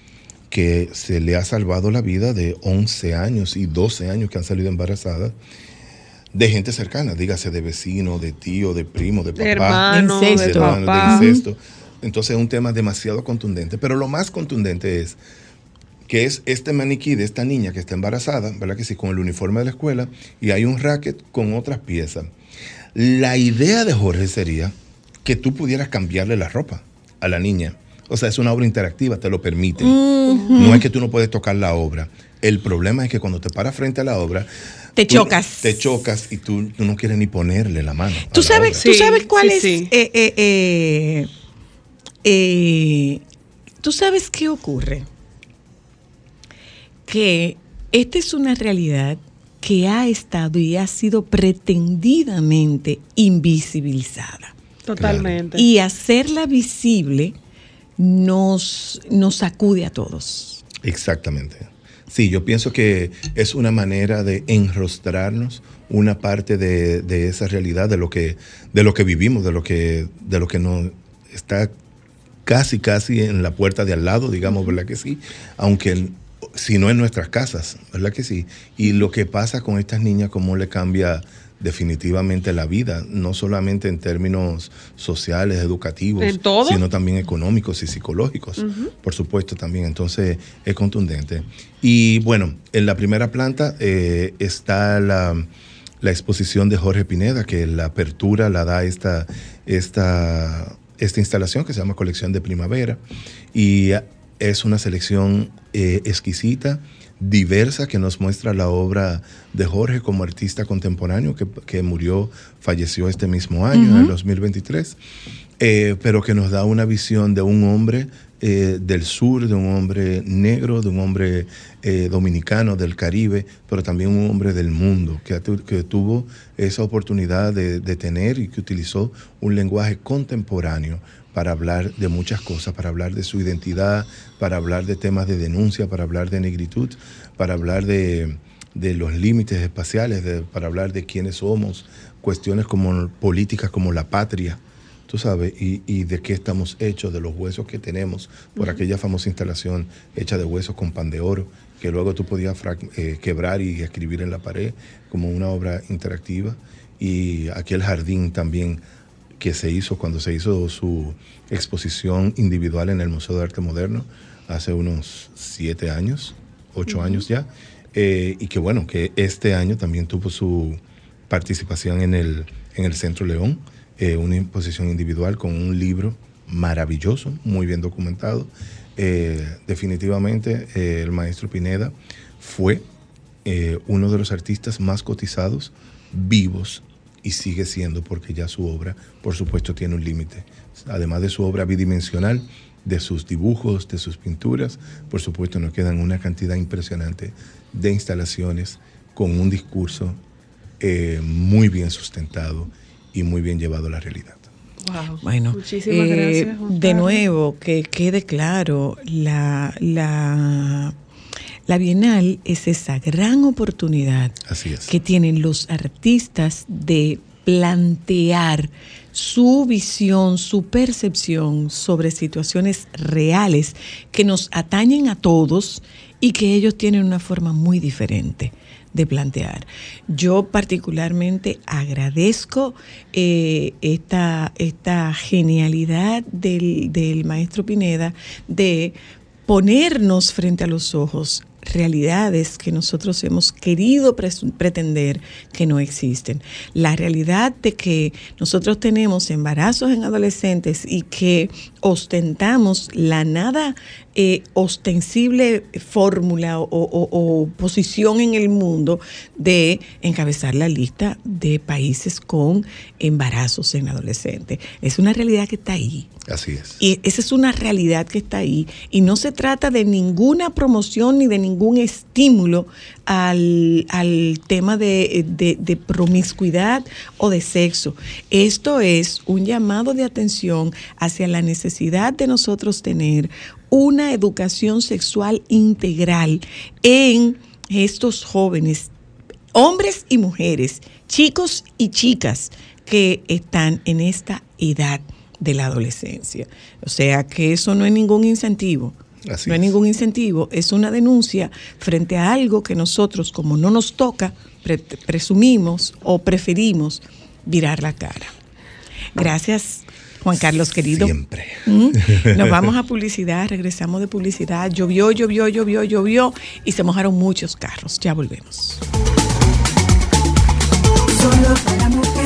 S3: que se le ha salvado la vida de 11 años y 12 años que han salido embarazadas de gente cercana, dígase de vecino, de tío, de primo, de papá,
S2: De hermano,
S1: de
S3: de hermano, de
S2: papá.
S3: incesto. Entonces es un tema demasiado contundente, pero lo más contundente es que es este maniquí de esta niña que está embarazada, ¿verdad que sí? Con el uniforme de la escuela y hay un racket con otras piezas. La idea de Jorge sería que tú pudieras cambiarle la ropa a la niña. O sea, es una obra interactiva, te lo permite. No es que tú no puedes tocar la obra. El problema es que cuando te paras frente a la obra,
S1: Te
S3: tú-
S1: chocas.
S3: Te chocas y tú, tú no quieres ni ponerle la mano.
S1: ¿Tú sabes. ¿tú sabes cuál
S2: sí,
S1: es?
S2: sí.
S1: eh, eh, eh, eh, ¿Tú sabes qué ocurre? Que esta es una realidad que ha estado y ha sido pretendidamente invisibilizada.
S2: Totalmente.
S1: Y hacerla visible nos, nos a todos.
S3: Exactamente. Sí, yo pienso que es una manera de enrostrarnos una parte de, de esa realidad, de lo que, de lo que vivimos, de lo que, de lo que nos está casi, casi en la puerta de al lado, digamos, ¿verdad que sí? Aunque si no en nuestras casas, ¿verdad que sí? Y lo que pasa con estas niñas, cómo le cambia definitivamente la vida, no solamente en términos sociales, educativos, sino también económicos y psicológicos, por supuesto también. Entonces es contundente. Y bueno, en la primera planta eh, está la, la exposición de Jorge Pineda, que la apertura la da esta, esta, esta instalación que se llama Colección de Primavera. Y es una selección eh, exquisita, diversa, que nos muestra la obra de Jorge como artista contemporáneo, que, que murió, falleció este mismo año, en el 2023, eh, pero que nos da una visión de un hombre eh, del sur, de un hombre negro, de un hombre eh, dominicano, del Caribe, pero también un hombre del mundo, que, que tuvo esa oportunidad de, de tener y que utilizó un lenguaje contemporáneo para hablar de muchas cosas, para hablar de su identidad, para hablar de temas de denuncia, para hablar de negritud, para hablar de, de los límites espaciales, de- para hablar de quiénes somos, cuestiones como políticas como la patria, tú sabes, y, y de qué estamos hechos, de los huesos que tenemos, por aquella famosa instalación hecha de huesos con pan de oro, que luego tú podías eh, quebrar y escribir en la pared como una obra interactiva. Y aquel jardín también que se hizo cuando se hizo su exposición individual en el Museo de Arte Moderno hace unos siete años, ocho años ya, eh, y que bueno, que este año también tuvo su participación en el, en el Centro León, eh, una exposición individual con un libro maravilloso, muy bien documentado. Eh, definitivamente eh, el maestro Pineda fue eh, uno de los artistas más cotizados, vivos, y sigue siendo porque ya su obra, por supuesto, tiene un límite. Además de su obra bidimensional, de sus dibujos, de sus pinturas, por supuesto, nos quedan una cantidad impresionante de instalaciones con un discurso eh, muy bien sustentado y muy bien llevado a la realidad.
S2: Wow.
S1: Bueno,
S2: Muchísimas
S1: eh,
S2: gracias.
S1: De nuevo, que quede claro, la, la, la Bienal es esa gran oportunidad
S3: Así es.
S1: que tienen los artistas de plantear su visión, su percepción sobre situaciones reales que nos atañen a todos y que ellos tienen una forma muy diferente de plantear. Yo particularmente agradezco eh, esta, esta genialidad del, del maestro Pineda de ponernos frente a los ojos realidades que nosotros hemos querido pretender que no existen. La realidad de que nosotros tenemos embarazos en adolescentes y que ostentamos la nada eh, ostensible fórmula o, o- o posición en el mundo de encabezar la lista de países con embarazos en adolescentes. Es una realidad que está ahí.
S3: Así es.
S1: Y esa es una realidad que está ahí. Y no se trata de ninguna promoción ni de ningún estímulo al, al tema de, de- de promiscuidad o de sexo. Esto es un llamado de atención hacia la necesidad de nosotros tener una educación sexual integral en estos jóvenes hombres y mujeres, chicos y chicas que están en esta edad de la adolescencia. O sea que eso no es ningún incentivo.
S3: Así
S1: no es
S3: es.
S1: ningún incentivo, es una denuncia frente a algo que nosotros, como no nos toca, pre- presumimos o preferimos virar la cara. Gracias, Juan Carlos, querido.
S3: Siempre.
S1: Mm. Nos vamos a publicidad, regresamos de publicidad. Llovió, llovió, llovió, llovió y se mojaron muchos carros. Ya volvemos.
S4: Solo para mujeres,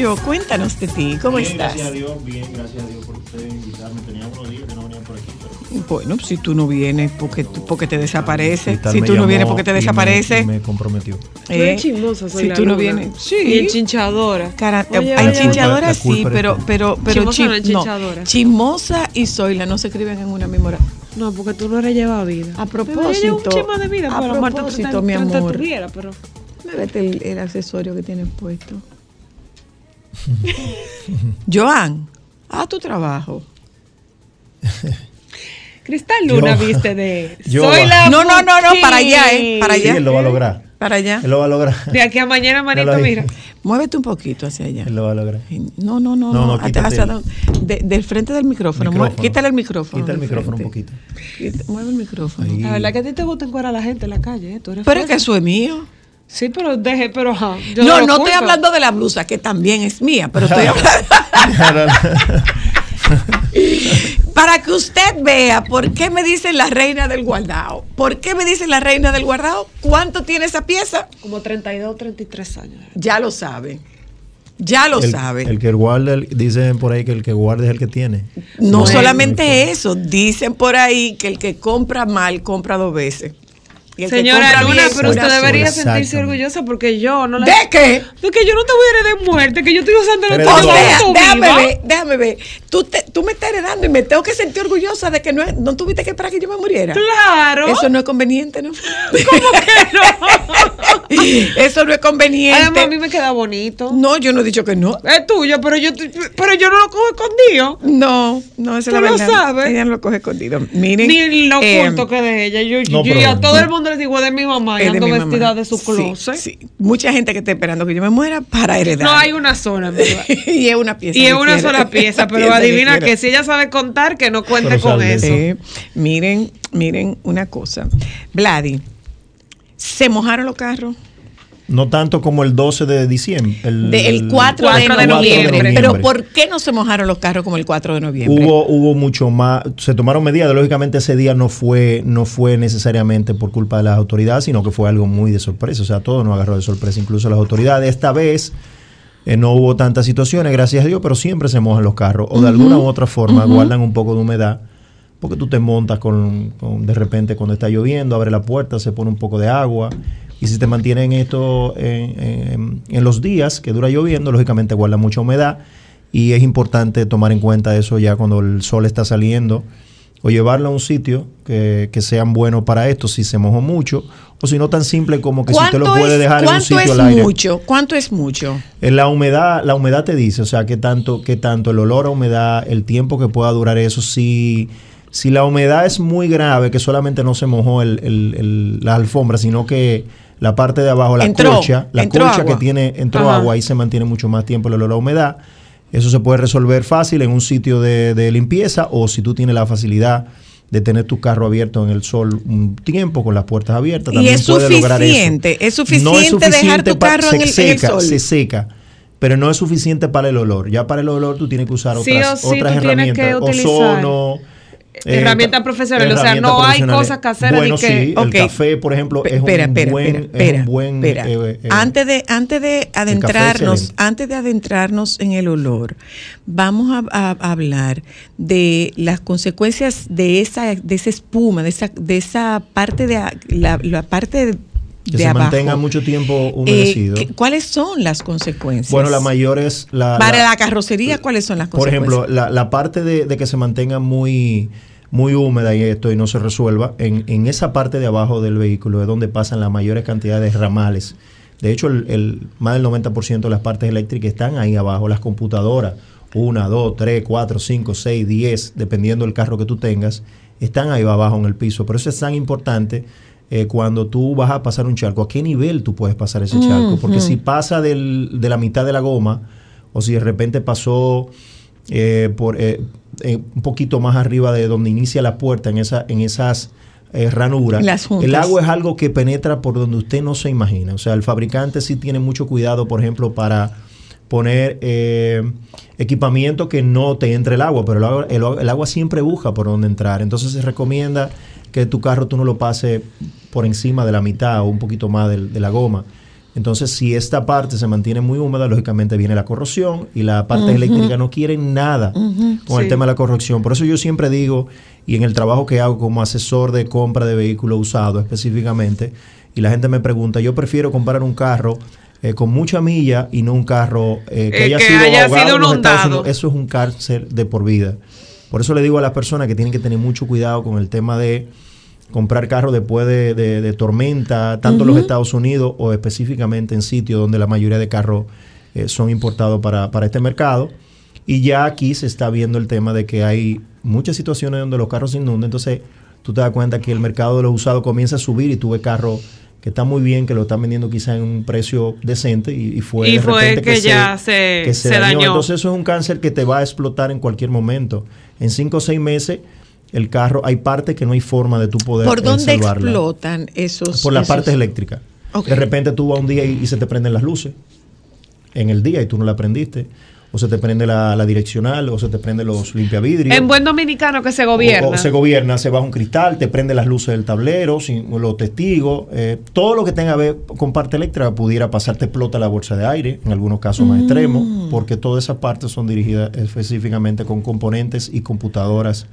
S1: Y Tiburcio, cuéntanos de ti, ¿cómo
S5: bien,
S1: estás?
S5: Gracias a Dios, bien, gracias a Dios por usted invitarme. Tenía unos días que no venía por aquí, pero
S1: Bueno, si tú no vienes porque, porque te desaparece, si
S5: me
S1: tú no vienes porque te
S5: me-
S1: desaparece,
S5: y Me, comprometió.
S2: Tú eres chismosa, soy
S1: si
S2: la
S1: tú no vienes, sí,
S2: Y enchinchadora.
S1: Cara,
S2: Oye, oye,
S1: chinchadora
S5: la
S1: sí, pero
S5: tú.
S1: pero pero
S2: Chismosa no es
S1: chi- no,
S2: chinchadora.
S1: chismosa y Zoila no se escriben en una misma hora.
S2: No, porque tú no eres lleva vida.
S1: A propósito,
S2: un chismo de vida
S1: a
S2: para Marta
S1: propósito, mi amor.
S2: tuviera, pero
S1: Muévete el, el accesorio que tienes puesto. Joan, haz tu trabajo.
S2: Cristal Luna,
S6: Yo-
S2: viste de.
S6: yo-
S2: Soy la
S1: No, no, no, no, para allá, eh, para
S6: Sí,
S1: allá.
S6: él lo va a lograr.
S1: Para allá.
S6: Él lo va a lograr.
S2: De aquí a mañana, manito, mira.
S1: Muévete un poquito hacia allá.
S6: Él lo va a lograr.
S1: No, no, no,
S6: No,
S1: no.
S6: no,
S1: hacia-
S6: quítate
S1: hacia
S6: el-
S1: donde- de- del frente del micrófono.
S6: Micrófono.
S1: Quítale el micrófono.
S6: Quita el micrófono un poquito.
S1: Quita- mueve el micrófono.
S6: Ahí.
S2: La verdad que a ti te gusta encuadrar a la gente en la calle, ¿eh? Tú eres
S1: Pero es que eso es mío.
S2: Sí, pero deje, pero ajá. yo
S1: no, no estoy hablando de la blusa, que también es mía, pero estoy hablando. Para que usted vea por qué me dicen la reina del guardado. ¿Por qué me dicen la reina del guardado? ¿Cuánto tiene esa pieza?
S2: Como 32, 33 años.
S1: Ya lo sabe. Ya lo
S6: el,
S1: sabe.
S6: El que guarda, el- dicen por ahí que el que guarda es el que tiene.
S1: no solamente eso, dicen por ahí que el que compra mal compra dos veces. Y el que
S2: Señora Luna,
S1: bien,
S2: pero usted debería sentirse orgullosa porque yo no la.
S1: ¿De qué?
S2: De que yo no te voy a heredar de muerte, que yo estoy usando el
S1: O sea, déjame ver, déjame ver. Tú, te- tú me estás heredando y me tengo que sentir orgullosa de que no, no tuviste que esperar que yo me muriera.
S2: Claro.
S1: Eso no es conveniente, ¿no?
S2: ¿Cómo que no?
S1: Eso no es conveniente.
S2: Además, a mí me queda bonito.
S1: No, yo no he dicho que no.
S2: Es tuyo, pero yo, pero yo no lo cojo escondido.
S1: No, no, esa es la
S2: Tú lo
S1: verdad.
S2: sabes.
S1: Ella no lo coge escondido. Miren.
S2: Ni lo
S1: eh,
S2: oculto que de ella. Yo,
S6: no,
S2: yo
S6: pero-
S2: y a todo el mundo les digo de mi mamá y ando
S1: mi
S2: vestida
S1: mamá.
S2: de su closet.
S1: sí. Mucha gente que está esperando que yo me muera para heredar.
S2: No hay una sola,
S1: y es una pieza.
S2: Y es una
S1: quiere.
S2: sola pieza, pero
S1: Pieza
S2: adivina que si ella sabe contar, que no cuente
S6: Pero
S2: con eso.
S1: Eh, miren, miren una cosa. Vladi, ¿se mojaron los carros?
S6: No tanto como el 12 de diciembre. El,
S1: De- el 4, de,
S2: 4 de
S1: noviembre.
S2: noviembre.
S1: Pero ¿por qué no se mojaron los carros como el 4 de noviembre?
S6: Hubo, hubo mucho más, se tomaron medidas, lógicamente ese día no fue, no fue necesariamente por culpa de las autoridades, sino que fue algo muy de sorpresa, o sea, todo nos agarró de sorpresa, incluso las autoridades. Esta vez eh, no hubo tantas situaciones, gracias a Dios, pero siempre se mojan los carros, o de alguna u otra forma guardan un poco de humedad, porque tú te montas con, con- de repente cuando está lloviendo, abre la puerta, se pone un poco de agua. Y si te mantienen esto en, en- en los días que dura lloviendo, lógicamente guarda mucha humedad y es importante tomar en cuenta eso ya cuando el sol está saliendo o llevarlo a un sitio que, que sean buenos para esto si se mojó mucho o si no tan simple como que si usted lo
S1: ¿Cuánto
S6: puede
S1: es-
S6: dejar en un
S1: ¿Cuánto
S6: sitio
S1: es
S6: al aire.
S1: mucho? ¿Cuánto es mucho?
S6: En la humedad, la humedad te dice, o sea, qué tanto, qué tanto el olor a humedad, el tiempo que pueda durar eso, si, si la humedad es muy grave, que solamente no se mojó el, el- el- la alfombra, sino que la parte de abajo, la
S1: Entró,
S6: colcha, la colcha
S1: agua.
S6: que tiene, entró
S2: Ajá.
S6: agua, ahí se mantiene mucho más tiempo el olor a humedad. Eso se puede resolver fácil en un sitio de, de limpieza o si tú tienes la facilidad de tener tu carro abierto en el sol un tiempo con las puertas abiertas.
S1: Y
S6: también
S1: es
S6: puedes lograr eso.
S1: suficiente, es
S6: No
S1: suficiente dejar tu carro en el- en el
S6: seca,
S1: sol.
S6: Se seca, pero no es suficiente para el olor. Ya para el olor tú tienes que usar
S2: Sí
S6: otras,
S2: o sí,
S6: otras herramientas,
S2: que
S6: ozono.
S2: herramientas profesionales, o sea, no hay cosas caseras
S6: Bueno,
S2: ni que-
S6: sí, el café, por ejemplo, es un buen,
S1: espera,
S6: es un buen eh, eh,
S1: antes de antes de adentrarnos, antes de adentrarnos en el olor, vamos a, a- a hablar de las consecuencias de esa de esa espuma, de esa de esa parte de la, la parte de,
S6: que se
S1: abajo.
S6: mantenga mucho tiempo
S1: Eh,
S6: humedecido.
S1: ¿qué- ¿Cuáles son las consecuencias?
S6: bueno, la mayor es la,
S1: para
S6: la-
S1: la carrocería, ¿cuáles son las
S6: Por
S1: consecuencias?
S6: ejemplo, la, la parte de, de que se mantenga muy, muy húmeda y esto y no se resuelva, en, en esa parte de abajo del vehículo es donde pasan las mayores cantidades de ramales. De hecho, el, el- más del 90% de las partes eléctricas están ahí abajo, las computadoras, una, dos, tres, cuatro, cinco, seis, diez, dependiendo del carro que tú tengas, están ahí abajo en el piso. Por eso es tan importante eh, cuando tú vas a pasar un charco, a qué nivel tú puedes pasar ese charco. Porque si pasa del- de la mitad de la goma, o si de repente pasó eh, por eh, eh, un poquito más arriba de donde inicia la puerta, en, esa, en esas eh, ranuras,
S1: Las
S6: el agua es algo que penetra por donde usted no se imagina. O sea, el fabricante sí tiene mucho cuidado, por ejemplo, para poner eh, equipamiento que no te entre el agua, pero el agua, el el agua siempre busca por donde entrar. Entonces se recomienda que tu carro tú no lo pases por encima de la mitad o un poquito más de, la goma. Entonces, si esta parte se mantiene muy húmeda, lógicamente viene la corrosión y la parte eléctrica no quiere nada con el tema de la corrosión. Por eso yo siempre digo, y en el trabajo que hago como asesor de compra de vehículos usados específicamente, y la gente me pregunta, yo prefiero comprar un carro eh, con mucha milla y no un carro eh, que
S2: Eh,
S6: haya
S2: que
S6: sido
S2: haya sido
S6: en los Estados
S2: inundado.
S6: Unidos. Eso es un cárcel de por vida. Por eso le digo a las personas que tienen que tener mucho cuidado con el tema de comprar carro después de, de- de tormenta, tanto en los Estados Unidos o específicamente en sitios donde la mayoría de carros eh, son importados para, para este mercado. Y ya aquí se está viendo el tema de que hay muchas situaciones donde los carros se inundan, entonces tú te das cuenta que el mercado de los usados comienza a subir y tú ves carros que están muy bien, que lo están vendiendo quizá en un precio decente y, y fue,
S2: Y
S6: de
S2: fue
S6: repente
S2: que ya se-
S6: que
S2: se dañó.
S6: Entonces eso es un cáncer que te va a explotar en cualquier momento. En cinco o seis meses el carro, hay partes que no hay forma de tú poder
S1: ¿Por dónde
S6: salvarla.
S1: explotan esos?
S6: Por las
S1: esos-
S6: partes eléctricas. De repente tú vas un día y, y se te prenden las luces en el día y tú no la prendiste. O se te prende la, la direccional, o se te prende los limpiavidrios.
S2: En buen dominicano que se gobierna.
S6: O, o se gobierna, se baja un cristal, te prende las luces del tablero, sin, los testigos, eh, todo lo que tenga que ver con parte eléctrica pudiera pasar, te explota la bolsa de aire, en algunos casos más extremos, porque todas esas partes son dirigidas específicamente con componentes y computadoras.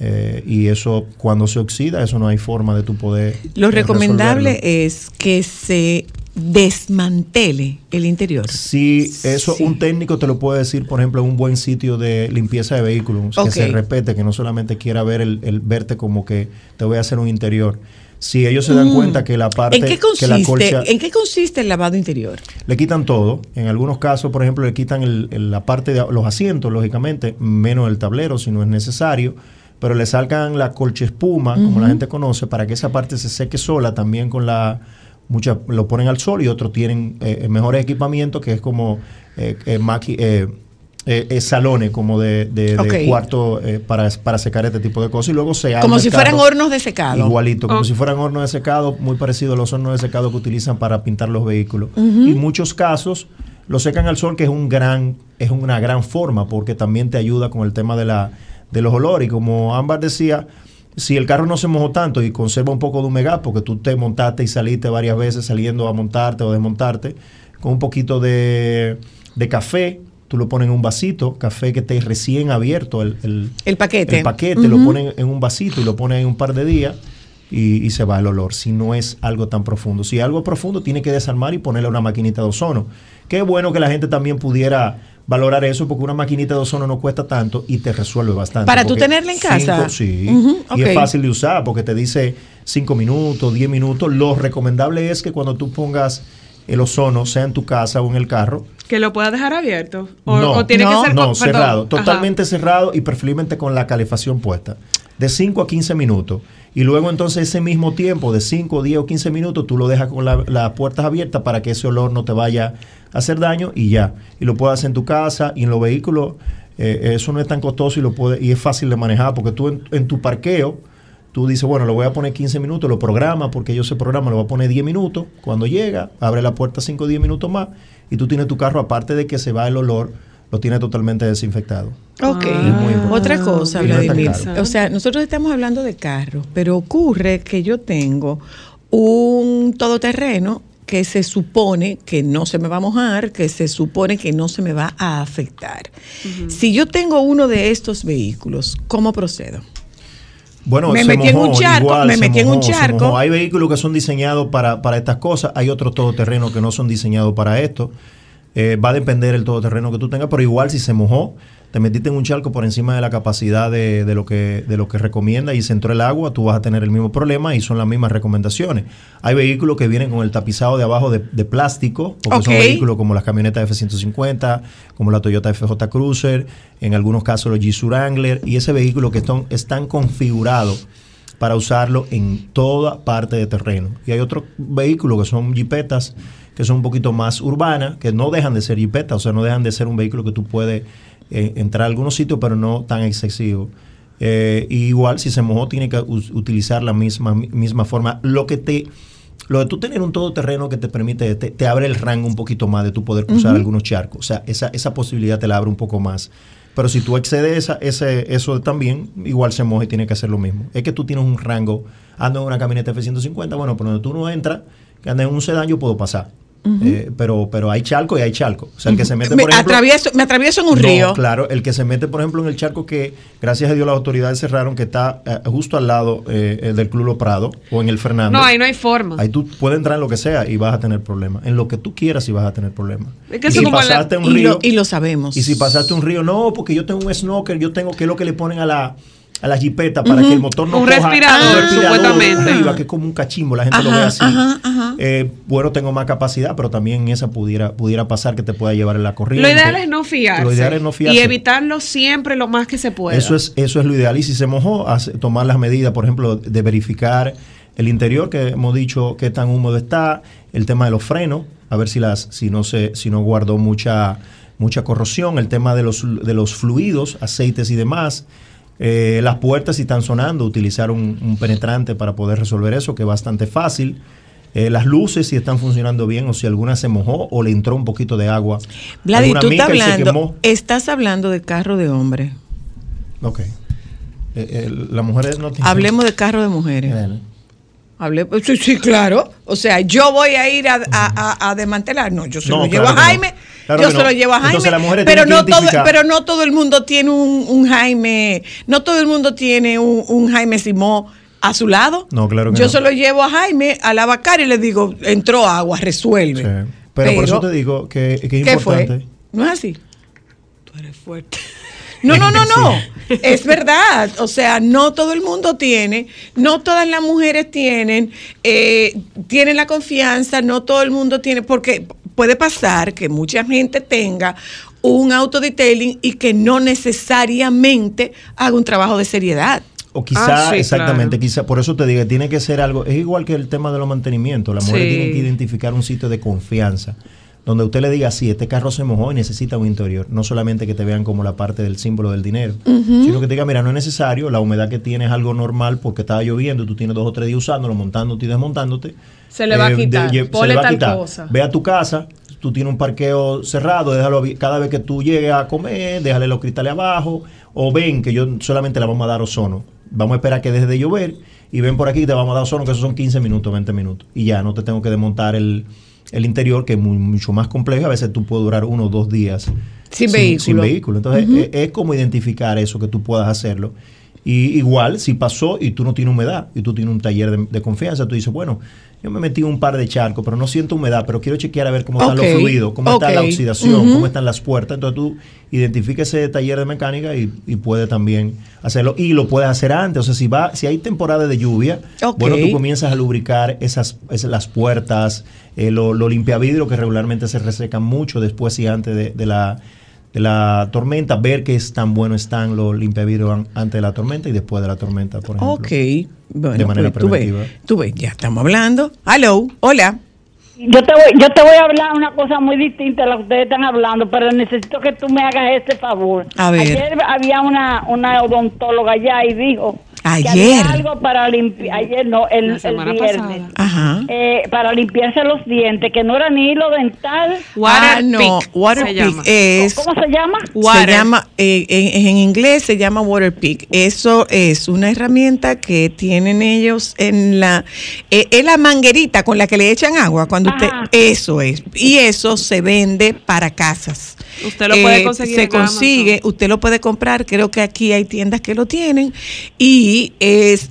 S6: Eh, y eso, cuando se oxida, eso no hay forma de tu poder.
S1: Lo
S6: eh,
S1: recomendable
S6: resolverlo.
S1: es que se desmantele el interior.
S6: Si eso
S1: Sí.
S6: un técnico te lo puede decir, por ejemplo, en un buen sitio de limpieza de vehículos, que se respete, que no solamente quiera ver el, el verte como que te voy a hacer un interior. Si ellos se dan cuenta que la parte
S1: Mm. ¿En qué
S6: que la
S1: consiste?
S6: colcha
S1: ¿En qué consiste el lavado interior?
S6: le quitan todo, en algunos casos, por ejemplo, le quitan el- el- la parte de los asientos, lógicamente, menos el tablero si no es necesario, pero le sacan la colcha espuma, como la gente conoce, para que esa parte se seque sola, también con la muchas lo ponen al sol y otros tienen eh, mejores equipamientos que es como eh, eh, maqui- eh, eh, eh, salones como de, de- de
S1: Ok.
S6: cuarto eh, para, para secar este tipo de cosas y luego se
S1: Como si fueran hornos de secado.
S6: Igualito, como
S2: Oh.
S6: si fueran hornos de secado, muy parecido a los hornos de secado que utilizan para pintar los vehículos. Y en muchos casos lo secan al sol, que es un gran, es una gran forma, porque también te ayuda con el tema de la, de los olores. Y como Ámbar decía, si el carro no se mojó tanto y conserva un poco de humedad, porque tú te montaste y saliste varias veces saliendo a montarte o desmontarte, con un poquito de, de café, tú lo pones en un vasito, café que esté recién abierto, el, el,
S1: El paquete.
S6: el paquete, lo ponen en un vasito y lo ponen en un par de días y, y se va el olor. Si no es algo tan profundo. Si es algo profundo, tiene que desarmar y ponerle una maquinita de ozono. Qué bueno que la gente también pudiera valorar eso porque una maquinita de ozono no cuesta tanto y te resuelve bastante.
S1: Para tú tenerla en casa.
S6: sí. Y es fácil de usar porque te dice 5 minutos, 10 minutos. Lo recomendable es que cuando tú pongas el ozono, sea en tu casa o en el carro,
S2: Que lo pueda dejar abierto. O,
S6: no,
S2: o tiene
S1: no,
S2: que ser
S6: no, cerrado,
S2: ajá.
S6: totalmente cerrado y preferiblemente con la calefacción puesta. De 5 a 15 minutos. Y luego entonces ese mismo tiempo, de 5, 10 o 15 minutos, tú lo dejas con la- las puertas abiertas para que ese olor no te vaya a hacer daño y ya. Y lo puedes hacer en tu casa y en los vehículos. eh, eso no es tan costoso y, lo puede, y es fácil de manejar porque tú en, en tu parqueo, tú dices, bueno, lo voy a poner 15 minutos, lo programa porque yo sé programa, lo voy a poner 10 minutos. Cuando llega, abre la puerta 5 o 10 minutos más y tú tienes tu carro, aparte de que se va el olor, lo tienes totalmente desinfectado.
S1: Ok.
S2: Ah.
S1: Otra cosa,
S6: no
S1: Vladimir. O sea, nosotros estamos hablando de carros, pero ocurre que yo tengo un todoterreno que se supone que no se me va a mojar, que se supone que no se me va a afectar. Si yo tengo uno de estos vehículos, ¿cómo procedo?
S6: Bueno,
S1: Me metí en un
S6: mojó,
S1: charco,
S6: igual,
S1: me metí en un
S6: mojó,
S1: charco.
S6: mojó. Hay vehículos que son diseñados para, para estas cosas, hay otros todoterrenos que no son diseñados para esto. Eh, va a depender el todoterreno que tú tengas, pero igual si se mojó, te metiste en un charco por encima de la capacidad de, de lo, que, de lo que recomienda y se entró el agua, tú vas a tener el mismo problema y son las mismas recomendaciones. Hay vehículos que vienen con el tapizado de abajo de, de plástico, porque son vehículos como las camionetas F-150, como la Toyota FJ Cruiser, en algunos casos los Jeep Wrangler, y ese vehículo que están, están configurados para usarlo en toda parte de terreno. Y hay otros vehículos que son jipetas, que son un poquito más urbanas, que no dejan de ser jipetas, o sea, no dejan de ser un vehículo que tú puedes eh, entrar a algunos sitios, pero no tan excesivo. Eh, y igual, si se mojó, tiene que utilizar la misma, misma forma. Lo que te... Lo de tú tener un todoterreno que te permite, te, te abre el rango un poquito más de tú poder cruzar algunos charcos. O sea, esa, esa posibilidad te la abre un poco más. Pero si tú excedes esa, ese, eso también, igual se moja y tiene que hacer lo mismo. Es que tú tienes un rango, ando en una camioneta F-150, bueno, pero donde tú no entras, que andas en un sedán, yo puedo pasar. Eh, pero, pero hay charco y hay charco. O sea, el que se mete,
S1: Me
S6: por ejemplo...
S1: atravieso, me atravieso en un
S6: No,
S1: río.
S6: Claro, el que se mete, por ejemplo, en el charco que, gracias a Dios, las autoridades cerraron, que está eh, justo al lado eh, del Club Los Prado o en el Fernández.
S2: No, ahí no hay forma.
S6: Ahí tú puedes entrar en lo que sea y vas a tener problemas. En lo que tú quieras y vas a tener problemas.
S2: Es que
S6: y si
S2: la-
S6: pasaste un
S1: y,
S6: río,
S1: lo, y lo sabemos.
S6: y si pasaste un río, no, porque yo tengo un snorkel, yo tengo, ¿qué es lo que le ponen a la a la jipeta para que el motor no
S2: Un
S6: coja
S2: respirador, supuestamente.
S6: arriba, que es como un cachimbo, la gente lo ve así.
S1: ajá, ajá.
S6: Eh, bueno, tengo más capacidad, pero también esa pudiera, pudiera pasar que te pueda llevar en la corriente.
S2: Lo ideal es no fiarse.
S6: Lo ideal es no fiarse.
S2: Y evitarlo siempre lo más que se pueda.
S6: Eso es, eso es lo ideal. Y si se mojó, hace- tomar las medidas, por ejemplo, de verificar el interior, que hemos dicho qué tan húmedo está, el tema de los frenos, a ver si las, si no se, si no guardó mucha, mucha corrosión, el tema de los, de los fluidos, aceites y demás. Eh, las puertas si están sonando, utilizar un, un penetrante para poder resolver eso, que es bastante fácil. Eh, las luces si están funcionando bien o si alguna se mojó o le entró un poquito de agua.
S1: Vladi, tú estás hablando, estás hablando de carro de hombre.
S6: Ok. Eh, eh, las mujeres no tienen-
S1: Hablemos de carro de mujeres. Hable, pues, sí, sí, claro. O sea, yo voy a ir a, a- a- a desmantelar. No, yo se
S6: No,
S1: lo llevo
S6: claro
S1: a
S6: no. Claro
S1: yo se
S6: no.
S1: lo llevo a Jaime.
S6: Entonces, las mujeres
S1: pero, no todo, pero no todo el mundo tiene un, un Jaime. No todo el mundo tiene un, un Jaime Simón a su lado.
S6: No, claro que
S1: Yo
S6: no.
S1: se lo llevo a Jaime, a la vacar y le digo, entró agua, resuelve.
S6: Sí. Pero, por eso te digo que, que es
S1: ¿Qué
S6: importante.
S1: fue? ¿No es así? Tú eres fuerte. No, no, no, no. Es verdad. O sea, no todo el mundo tiene, no todas las mujeres tienen, eh, tienen la confianza, no todo el mundo tiene, porque puede pasar que mucha gente tenga un autodetailing y que no necesariamente haga un trabajo de seriedad.
S6: O quizá,
S2: Ah, sí,
S6: exactamente,
S2: claro.
S6: quizá, por eso te digo, tiene que ser algo, es igual que el tema de los mantenimientos, la mujer
S2: Sí.
S6: tiene que identificar un sitio de confianza, donde usted le diga, sí, este carro se mojó y necesita un interior, no solamente que te vean como la parte del símbolo del dinero, sino que te diga, mira, no es necesario, la humedad que tiene es algo normal porque estaba lloviendo, tú tienes dos o tres días usándolo, montándote y desmontándote.
S2: Se le va a
S6: de-
S2: quitar,
S6: lle-
S2: ponle tal cosa.
S6: Ve a tu casa, tú tienes un parqueo cerrado, déjalo cada vez que tú llegues a comer, déjale los cristales abajo, o ven que yo solamente le vamos a dar ozono. Vamos a esperar que deje de llover y ven por aquí te vamos a dar ozono, que esos son 15 minutos, 20 minutos. Y ya no te tengo que desmontar el, el interior, que es muy- mucho más complejo. A veces tú puedes durar uno o dos días
S1: Sin vehículo.
S6: sin vehículo. Entonces, es, es como identificar eso, que tú puedas hacerlo. Y igual, si pasó y tú no tienes humedad y tú tienes un taller de, de confianza, tú dices, bueno, yo me metí un par de charcos, pero no siento humedad, pero quiero chequear a ver cómo están
S1: Ok,
S6: los fluidos, cómo está la oxidación, cómo están las puertas. Entonces tú identifica ese taller de mecánica y, y puedes también hacerlo. Y lo puedes hacer antes. O sea, si va, si hay temporada de lluvia, bueno, tú comienzas a lubricar esas, esas- las puertas, eh, lo, lo limpiavidrio que regularmente se resecan mucho después y antes de, de la la tormenta, ver qué es tan bueno están los limpiavidrios an- antes de la tormenta y después de la tormenta, por ejemplo.
S1: Ok. Bueno,
S6: De manera
S1: pues, tú ves, tú ves, ya estamos hablando. Hello, hola.
S7: Yo te, voy, yo te voy a hablar una cosa muy distinta a la que ustedes están hablando, pero necesito que tú me hagas este favor.
S1: A ver.
S7: Ayer había una, una odontóloga allá y dijo
S1: Ayer.
S7: había algo para limpiar, ayer no, el,
S2: La
S7: el
S2: semana
S7: viernes,
S2: pasada.
S1: Ajá.
S7: eh, para limpiarse los dientes, que no era ni hilo dental.
S2: Water
S1: ah, no,
S2: Pick
S1: Water
S2: se
S1: Pick
S2: llama.
S1: es
S7: ¿Cómo se llama?
S1: se
S2: Water.
S1: llama eh, en, en inglés se llama Water Pick. Eso es una herramienta que tienen ellos en la eh, es la manguerita con la que le echan agua cuando usted eso es y eso se vende para casas. Eh,
S2: Usted lo puede conseguir
S1: Se
S2: en
S1: consigue,
S2: Amazon.
S1: usted lo puede comprar. Creo que aquí hay tiendas que lo tienen y es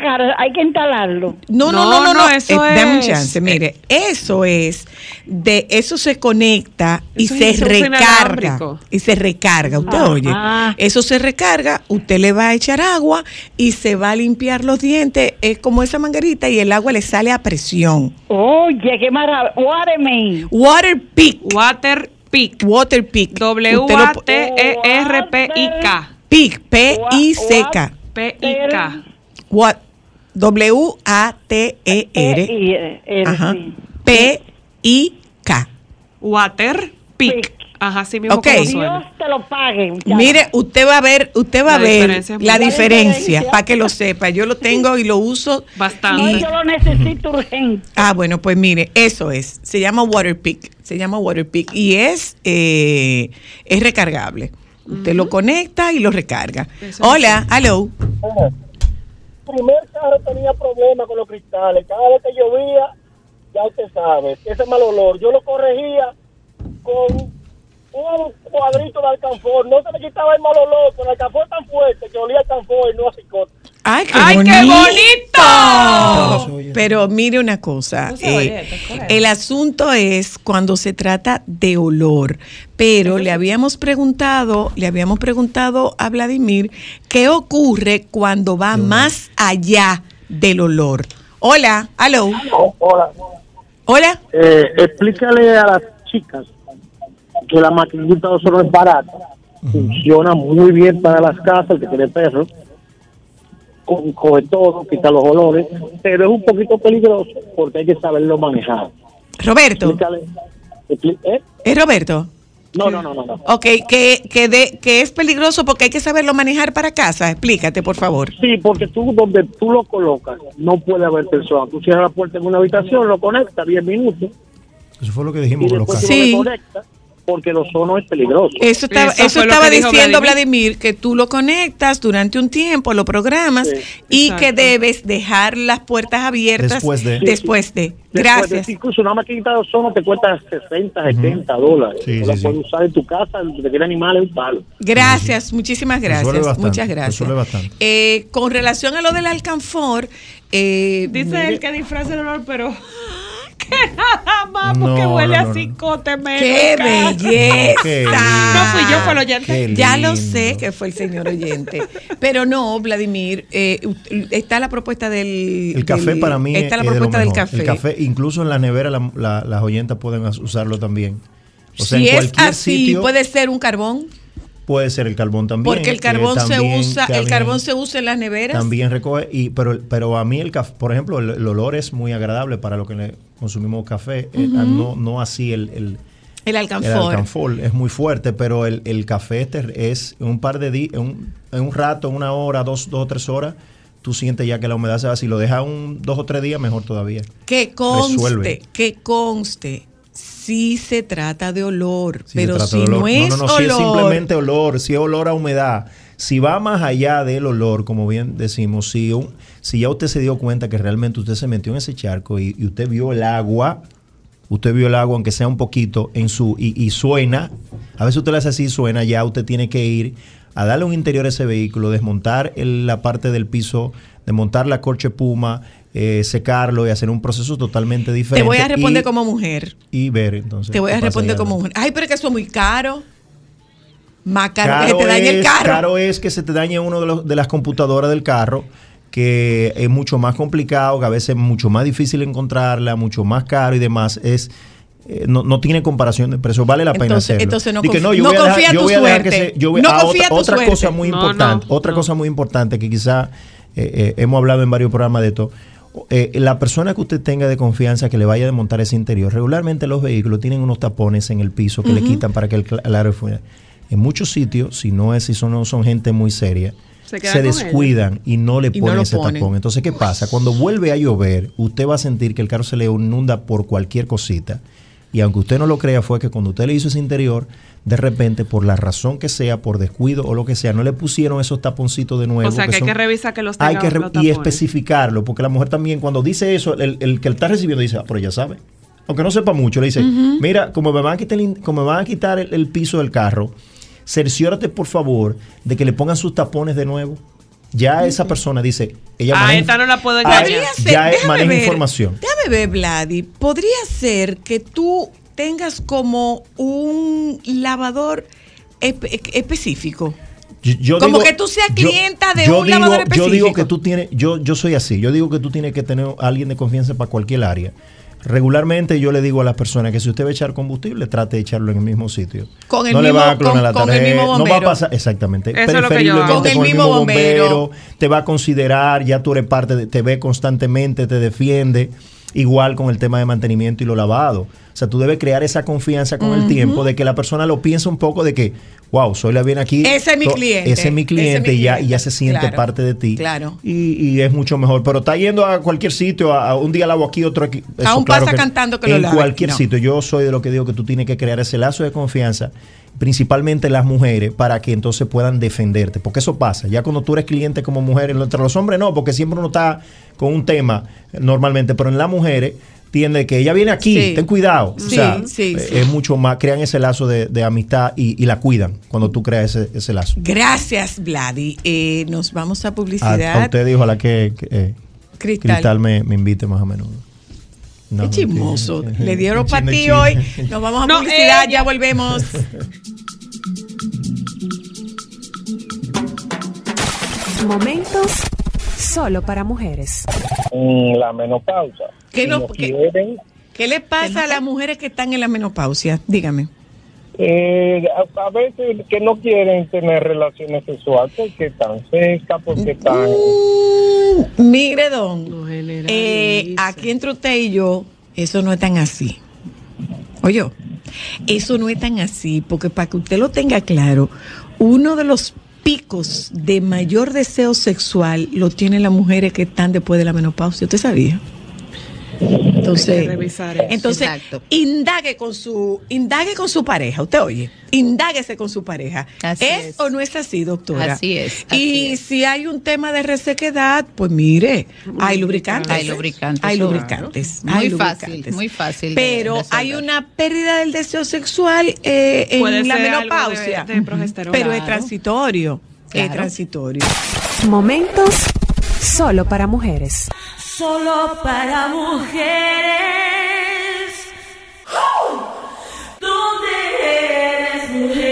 S7: cara, hay que instalarlo.
S1: No, no,
S2: No,
S1: no, no,
S2: eso
S1: Eh, dame un
S2: es-
S1: chance. Mire, eso es de eso se conecta y
S2: Eso
S1: se
S2: es
S1: recarga y se recarga. Usted
S7: Ah,
S1: oye,
S7: ah.
S1: eso se recarga. Usted le va a echar agua y se va a limpiar los dientes. Es como esa manguerita y el agua le sale a presión.
S7: Oye, qué maravilla. Waterman.
S1: Water Pick.
S2: Water Pick.
S1: Water Pick. Lo po-
S2: W-A-T-E-R-P-I-K.
S1: Pick. P I C K.
S2: P-I-K.
S1: What? W A T E R.
S7: Eh, eh,
S1: Ajá.
S7: sí.
S2: Mismo
S1: Ok.
S2: como
S7: Dios
S2: suena.
S7: te lo pague.
S1: Mire, usted va a ver, usted va
S2: La
S1: a ver
S2: diferencia
S1: la diferencia,
S7: diferencia.
S1: para que lo sepa. Yo lo tengo y lo uso.
S7: No,
S2: Bastante.
S7: yo lo necesito urgente.
S1: Ah, bueno, pues mire, eso es. Se llama Waterpick. Se llama Waterpick y es eh, es recargable. Usted lo conecta y lo recarga.
S2: Eso
S1: Hola, hello.
S8: primer carro tenía problemas con los cristales. Cada vez que llovía, ya usted sabe, ese mal olor. Yo lo corregía con un cuadrito de alcanfor. No se le quitaba el mal olor, pero el alcanfor tan fuerte que olía alcanfor y no a cicote.
S1: ¡Ay, qué
S2: ¡Ay,
S1: bonito!
S2: qué bonito!
S6: Oye.
S1: Pero mire una cosa, eh, el asunto es cuando se trata de olor, pero le habíamos preguntado, le habíamos preguntado a Vladimir qué ocurre cuando va más allá del olor. Hola, hello,
S8: Hola.
S1: hola.
S8: Eh, explícale a las chicas que la maquinita de ozono es barata. Funciona muy bien para las casas, el que tiene perro. Co- Coge todo, quita los olores, pero es un poquito peligroso porque hay que saberlo manejar.
S1: Roberto,
S8: Explícale. ¿eh?
S1: ¿es Roberto?
S8: No, no, no, no. no.
S1: Ok, que, que, de, que es peligroso porque hay que saberlo manejar para casa. Explícate, por favor.
S8: Sí, porque tú donde tú lo colocas no puede haber personas. Tú cierras la puerta en una habitación, lo conectas 10 minutos
S6: Eso fue lo que
S8: y
S6: dijimos con los
S8: después tú
S6: casos.
S1: Sí.
S8: lo desconectas porque el ozono es peligroso.
S1: Eso estaba,
S2: Eso
S1: eso estaba diciendo
S2: Vladimir.
S1: Vladimir. que tú lo conectas durante un tiempo, lo programas
S8: Sí.
S1: y
S2: Exacto.
S1: que debes dejar las puertas abiertas
S6: Después de.
S1: después de.
S8: Después
S1: Gracias.
S8: de- incluso una maquinita de ozono te cuesta 60, 70 dólares.
S6: Sí, sí,
S8: la
S6: sí.
S8: puedes usar en tu casa, el que tiene animales, un palo.
S1: Gracias, muchísimas gracias.
S6: bastante,
S1: Muchas gracias. Eh, con relación a lo del alcanfor, eh,
S2: Dice él que disfraza el olor, pero nada más porque
S6: No,
S2: huele
S6: no,
S2: a cicote.
S1: ¡Qué belleza!
S6: Qué.
S2: No fui yo, fue el oyente.
S1: Ya lo sé que fue el señor oyente. Pero no, Vladimir, eh, está la propuesta del.
S6: El café
S1: del-
S6: para mí
S1: Está la
S6: es de
S1: propuesta del café.
S6: El café, incluso en la nevera, la- la- las oyentas pueden usarlo también. O sea,
S1: si
S6: en
S1: es
S6: cualquier
S1: así,
S6: sitio
S1: puede ser un carbón.
S6: Puede ser el carbón también.
S1: Porque el carbón se usa, el
S6: también-
S1: carbón se usa en las neveras.
S6: También recoge, y, pero, pero a mí el café, por ejemplo, el, el olor es muy agradable para lo que le consumimos café, eh, no, no así el, el,
S1: El
S6: el
S1: alcanfor.
S6: alcanfor, es muy fuerte, pero el, el café este es un par de días, en un, en un rato, una hora, dos, dos o tres horas, tú sientes ya que la humedad se va, si lo dejas un dos o tres días, mejor todavía.
S1: Que conste,
S6: Resuelve.
S1: que conste. Sí se trata de olor, pero si
S6: olor.
S1: no es
S6: no, no, no, si es
S1: olor,
S6: simplemente olor, si es olor a humedad, si va más allá del olor, como bien decimos, si, un- si ya usted se dio cuenta que realmente usted se metió en ese charco y, y usted vio el agua, usted vio el agua, aunque sea un poquito, en su y, y suena, a veces usted le hace así, suena, ya usted tiene que ir a darle un interior a ese vehículo, desmontar el- la parte del piso, desmontar la corche puma, eh, secarlo y hacer un proceso totalmente
S1: te
S6: diferente.
S1: voy a responder
S6: y-
S1: como mujer.
S6: y ver entonces.
S1: Te voy a responder como mujer. Ay, pero es que eso es muy caro. Más caro, que se te dañe el
S6: es-
S1: carro.
S6: caro es que se te dañe uno de, los- de las computadoras del carro, que es mucho más complicado, que a veces es mucho más difícil encontrarla, mucho más caro y demás. Es eh, no, no tiene comparación de precio, vale la pena
S1: Entonces-
S6: hacerlo.
S1: entonces no
S6: Y que no, yo
S1: no
S6: voy a dejar-
S1: confía en
S6: yo
S1: tu
S6: voy a dejar que
S1: suerte.
S6: se- yo voy-
S1: No
S6: ah,
S1: confía en
S6: otra,
S1: tu
S6: otra
S1: suerte.
S6: cosa muy
S2: No,
S6: importante,
S2: no,
S6: otra
S2: no.
S6: cosa muy importante que quizá eh, eh, hemos hablado en varios programas de esto. Eh, la persona que usted tenga de confianza que le vaya a desmontar ese interior, regularmente los vehículos tienen unos tapones en el piso que le quitan para que el, el aire fuera. En muchos sitios, si no es, si son, no son gente muy seria,
S2: Se
S6: descuidan y no le
S1: Y
S6: ponen ese
S1: ponen.
S6: tapón. Entonces, ¿qué pasa? Cuando vuelve a llover, usted va a sentir que el carro se le inunda por cualquier cosita. Y aunque usted no lo crea, fue que cuando usted le hizo ese interior, de repente, por la razón que sea, por descuido o lo que sea, no le pusieron esos taponcitos de nuevo.
S2: O sea, que hay
S6: son-
S2: que revisar que los
S6: hay
S2: tenga
S6: que re-
S2: los
S6: y especificarlo, porque la mujer también cuando dice eso, el, el que está recibiendo dice, ah, pero ya sabe. Aunque no sepa mucho, le dice, mira, como me van a quitar, el como me van a quitar el, el piso del carro, cerciórate por favor de que le pongan sus tapones de nuevo. Ya esa persona dice, ella
S2: Ah,
S6: maneja-
S2: esta no la puedo
S6: Ah,
S2: engañar.
S1: Ser,
S6: ya maneja
S1: ver,
S6: información.
S1: Déjame ver, Vladi. Podría ser que tú tengas como un lavador espe- específico.
S6: Yo- yo
S1: Como
S6: digo-
S1: que tú seas
S6: yo-
S1: clienta de
S6: yo
S1: un
S6: digo-
S1: lavador
S6: Yo digo
S1: específico.
S6: que tú tienes, yo, yo soy así, yo digo que tú tienes que tener a alguien de confianza para cualquier área. Regularmente yo le digo a las personas que si usted va a echar combustible, trate de echarlo en el mismo sitio.
S1: Con el
S6: no le va a clonar
S1: con-
S6: la
S1: con el
S6: tarjeta,
S1: mismo
S6: no va a
S1: bombero.
S6: pasar exactamente.
S2: Eso es lo que yo hago.
S6: Preferiblemente
S1: Con el mismo bombero.
S6: te va a considerar, ya tú eres parte de, te ve constantemente, te defiende. Igual con el tema de mantenimiento y lo lavado. O sea, tú debes crear esa confianza con el tiempo de que la persona lo piense un poco de que, wow, soy la bien aquí.
S1: Ese es mi cliente.
S6: Ese es mi cliente,
S1: Ese es mi
S6: y, ya, y ya se siente
S1: Claro.
S6: parte de ti.
S1: Claro.
S6: Y, y es mucho mejor. Pero está yendo a cualquier sitio, a, a un día lavo aquí, otro aquí.
S1: Aún pasa cantando que lo
S6: En cualquier
S1: No.
S6: sitio. Yo soy de lo que digo que tú tienes que crear ese lazo de confianza principalmente las mujeres, para que entonces puedan defenderte. Porque eso pasa. Ya cuando tú eres cliente como mujer, entre los hombres no, porque siempre uno está con un tema normalmente, pero en las mujeres tiende que ella viene aquí,
S1: Sí.
S6: ten cuidado. O
S1: Sí,
S6: sea,
S1: sí,
S6: eh,
S1: sí.
S6: es mucho más, crean ese lazo de, de amistad y, y la cuidan cuando tú creas ese, ese lazo.
S1: Gracias, Vladi. Eh, nos vamos a
S6: A,
S1: publicidad.
S6: a usted dijo la que, que, eh,
S1: Cristal.
S6: Cristal me, me invite más a menudo. No,
S1: Qué chismoso. Le dieron para ti hoy. Nos vamos a
S2: No,
S1: publicidad,
S2: ella.
S1: ya volvemos.
S9: Momentos solo para mujeres.
S8: La menopausa.
S1: ¿Qué,
S8: Si
S1: no-
S8: no
S1: qué-
S8: quieren,
S1: qué le pasa a las mujeres que están en la menopausia? Dígame.
S8: Eh, a, a veces que no quieren tener relaciones sexuales porque están secas, porque están...
S1: Mm, mire, don. Eh, aquí entre usted y yo, eso no es tan así. Oye, eso no es tan así, porque para que usted lo tenga claro, uno de los picos de mayor deseo sexual lo tienen las mujeres que están después de la menopausia. ¿Usted sabía? Entonces, entonces
S10: Exacto.
S1: indague con su indague con su pareja. Usted oye, indáguese con su pareja.
S10: Así
S1: ¿Es,
S10: es.
S1: o no es así, doctora?
S10: Así es,
S1: y
S10: es.
S1: si hay un tema de resequedad, pues mire, hay lubricantes.
S10: Hay lubricantes,
S1: Hay
S10: claro.
S1: lubricantes.
S10: Muy
S1: hay
S10: fácil,
S1: lubricantes.
S10: muy fácil de
S1: Pero hay una pérdida del deseo sexual eh, en
S2: Puede
S1: la menopausia.
S2: de- de progesterona.
S1: Pero es
S10: Claro.
S1: transitorio. Es transitorio.
S9: Momentos solo para mujeres.
S4: Solo para mujeres. ¿Dónde eres mujer?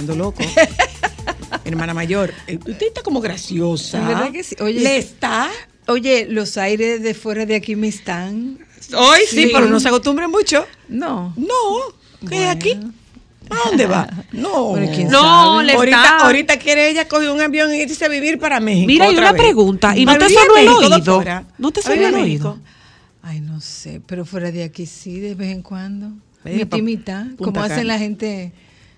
S1: Volviendo loco. Hermana mayor, eh, usted está como graciosa.
S10: ¿De verdad que sí? Oye,
S1: ¿Le está?
S10: Oye, los aires de fuera de aquí me están.
S1: Hoy sí, pero no se acostumbre mucho.
S10: No.
S1: No, ¿qué aquí? ¿A dónde va? No.
S10: Bueno, ¿quién
S2: No,
S10: sabe?
S2: le
S1: ahorita,
S2: está-
S1: ahorita quiere ella coger un avión y irse a vivir para México.
S2: Mira, hay
S1: otra
S2: una
S1: vez.
S2: pregunta, ¿y no te sonó el oído? ¿No te
S1: ¿Para
S2: sonó el oído?
S10: Ay, no sé, pero fuera de aquí sí, de vez en cuando. Mitad y mitad, como hacen la gente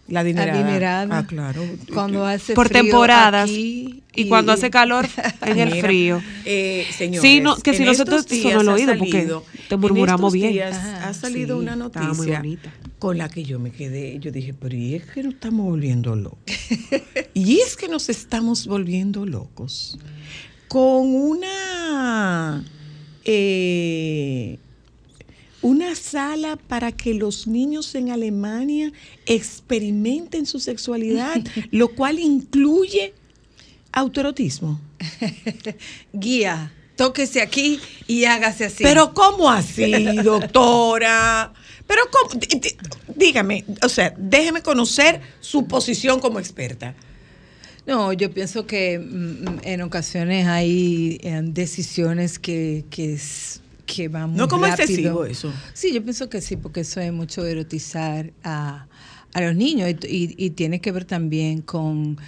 S1: La adinerada.
S10: adinerada.
S1: Ah, claro.
S10: Cuando hace
S2: Por
S10: frío
S2: temporadas.
S10: aquí
S2: y, cuando hace calor, en el frío.
S1: Eh, señores,
S2: Sí, no, que si
S1: en
S2: no se te
S1: estos días
S2: sonó el oído, porque te
S1: en
S2: murmuramos
S1: estos
S2: bien.
S1: días
S10: Ajá,
S1: ha salido
S2: sí,
S1: una
S2: muy
S1: noticia
S2: bonita.
S1: con la que yo me quedé. Yo dije, pero ¿y es que nos estamos volviendo locos? y es que nos estamos volviendo locos con una eh, una sala para que los niños en Alemania experimenten su sexualidad, lo cual incluye autoerotismo.
S10: guía, tóquese aquí y hágase así.
S1: Pero ¿cómo así, doctora? Pero ¿cómo? Dí- dí- Dígame, o sea, déjeme conocer su posición como experta.
S10: No, yo pienso que mm, en ocasiones hay eh, decisiones que, que, es- que van muy
S1: No como
S10: rápido.
S1: excesivo eso.
S10: Sí, yo pienso que sí, porque eso es mucho erotizar a, a los niños y, y- y tiene que ver también con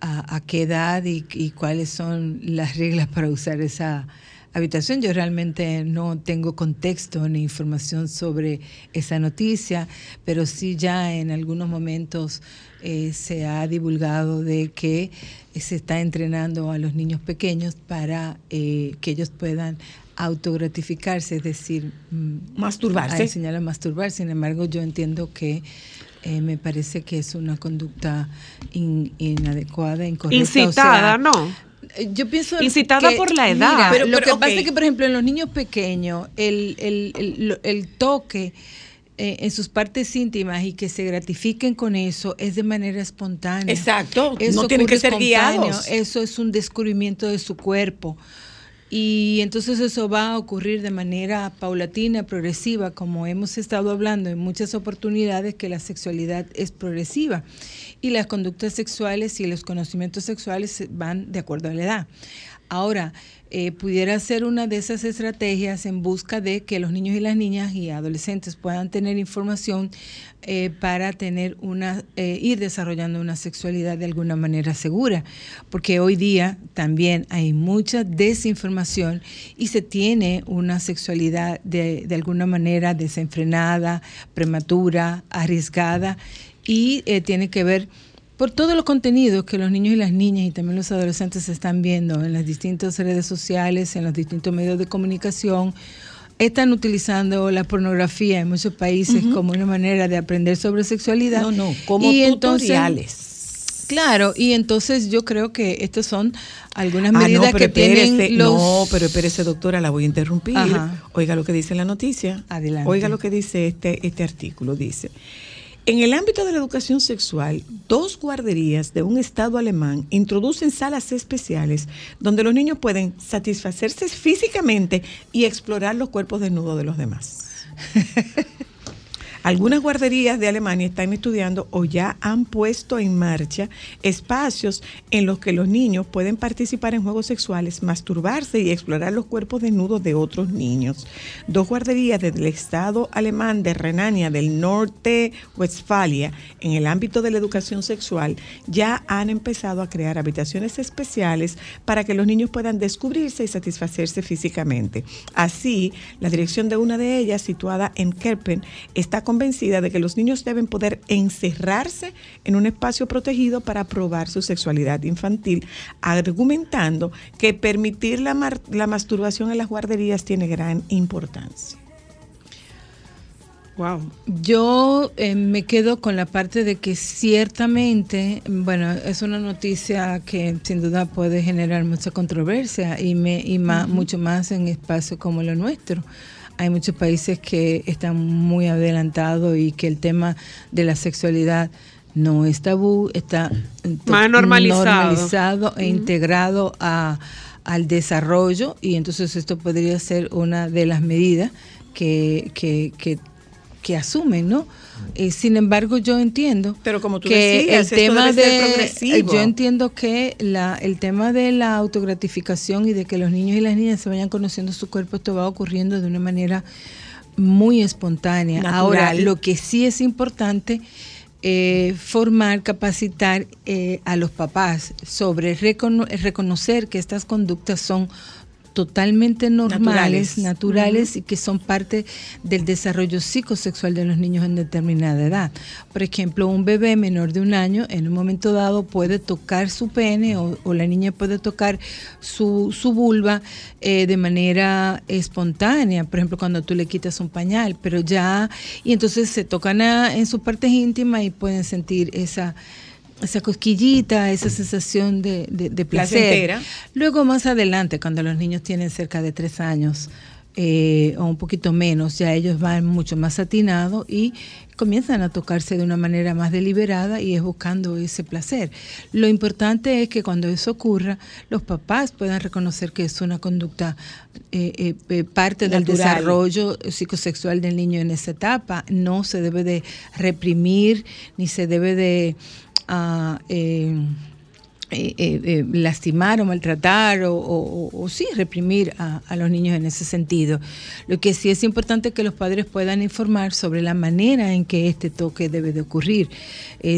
S10: a, a qué edad y, y cuáles son las reglas para usar esa habitación. Yo realmente no tengo contexto ni información sobre esa noticia, pero sí ya en algunos momentos eh, se ha divulgado de que se está entrenando a los niños pequeños para eh, que ellos puedan autogratificarse, es decir, mm,
S1: Masturbarse.
S10: a enseñar a masturbar. Sin embargo, yo entiendo que eh, me parece que es una conducta in- inadecuada, incorrecta. o
S2: Incitada,
S10: sea,
S2: ¿no?
S10: eh, Yo pienso
S2: Incitada
S10: que-
S2: por la edad.
S10: Mira,
S1: Pero-
S10: lo
S1: pero,
S10: que pasa es que, por ejemplo, en los niños pequeños, el, el, el, toque eh, en sus partes íntimas y que se gratifiquen con eso es de manera espontánea.
S1: Exacto,
S10: Eso
S1: no tienen que ser guiados.
S10: Eso es un descubrimiento de su cuerpo. Y entonces eso va a ocurrir de manera paulatina, progresiva, como hemos estado hablando en muchas oportunidades, que la sexualidad es progresiva y las conductas sexuales y los conocimientos sexuales van de acuerdo a la edad. Ahora, eh, pudiera ser una de esas estrategias en busca de que los niños y las niñas y adolescentes puedan tener información eh, para tener una, eh, ir desarrollando una sexualidad de alguna manera segura, porque hoy día también hay mucha desinformación y se tiene una sexualidad de, de alguna manera desenfrenada, prematura, arriesgada y eh, tiene que ver por todos los contenidos que los niños y las niñas y también los adolescentes están viendo en las distintas redes sociales, en los distintos medios de comunicación, están utilizando la pornografía en muchos países como una manera de aprender sobre sexualidad.
S1: No, no, como tutoriales.
S10: Claro, y entonces yo creo que estas son algunas
S1: Ah,
S10: medidas
S1: no, pero
S10: que tienen los...
S1: No, pero espérese, doctora, la voy a interrumpir.
S10: Ajá.
S1: Oiga lo que dice la noticia.
S10: Adelante.
S1: Oiga lo que dice este, este artículo. Dice, en el ámbito de la educación sexual, dos guarderías de un estado alemán introducen salas especiales donde los niños pueden satisfacerse físicamente y explorar los cuerpos desnudos de los demás. Algunas guarderías de Alemania están estudiando o ya han puesto en marcha espacios en los que los niños pueden participar en juegos sexuales, masturbarse y explorar los cuerpos desnudos de otros niños. Dos guarderías del estado alemán de Renania del Norte Westfalia en el ámbito de la educación sexual ya han empezado a crear habitaciones especiales para que los niños puedan descubrirse y satisfacerse físicamente. Así, la dirección de una de ellas, situada en Kerpen, está convencida de que los niños deben poder encerrarse en un espacio protegido para probar su sexualidad infantil, argumentando que permitir la, mar- la masturbación en las guarderías tiene gran importancia.
S2: Wow.
S10: Yo eh, me quedo con la parte de que ciertamente, bueno, es una noticia que sin duda puede generar mucha controversia y, me, y más, mucho más en espacios como lo nuestro. Hay muchos países que están muy adelantados y que el tema de la sexualidad no es tabú, está
S2: Más normalizado.
S10: normalizado e integrado a, al desarrollo y entonces esto podría ser una de las medidas que, que, que, que asumen, ¿no? Eh, sin embargo, yo entiendo
S1: Pero como tú
S10: que
S1: decías,
S10: el tema de yo entiendo que la, el tema de la autogratificación y de que los niños y las niñas se vayan conociendo su cuerpo esto va ocurriendo de una manera muy espontánea.
S1: Natural.
S10: Ahora, lo que sí es importante eh, formar, capacitar eh, a los papás sobre recono- reconocer que estas conductas son totalmente normales,
S1: Naturales.
S10: naturales, y que son parte del desarrollo psicosexual de los niños en determinada edad. Por ejemplo, un bebé menor de un año en un momento dado puede tocar su pene o, o la niña puede tocar su, su vulva eh, de manera espontánea, por ejemplo, cuando tú le quitas un pañal, pero ya, y entonces se tocan a- en sus partes íntimas y pueden sentir esa esa cosquillita, esa sensación de, de- de placer.
S1: Placentera.
S10: Luego más adelante, cuando los niños tienen cerca de tres años eh, o un poquito menos, ya ellos van mucho más atinados y comienzan a tocarse de una manera más deliberada y es buscando ese placer. Lo importante es que cuando eso ocurra, los papás puedan reconocer que es una conducta eh, eh, eh, parte del desarrollo psicosexual del niño en esa etapa. No se debe de reprimir ni se debe de ah, eh, eh, eh, lastimar o maltratar o, o- o- o sí reprimir a, a los niños en ese sentido. Lo que sí es importante es que los padres puedan informar sobre la manera en que este toque debe de ocurrir,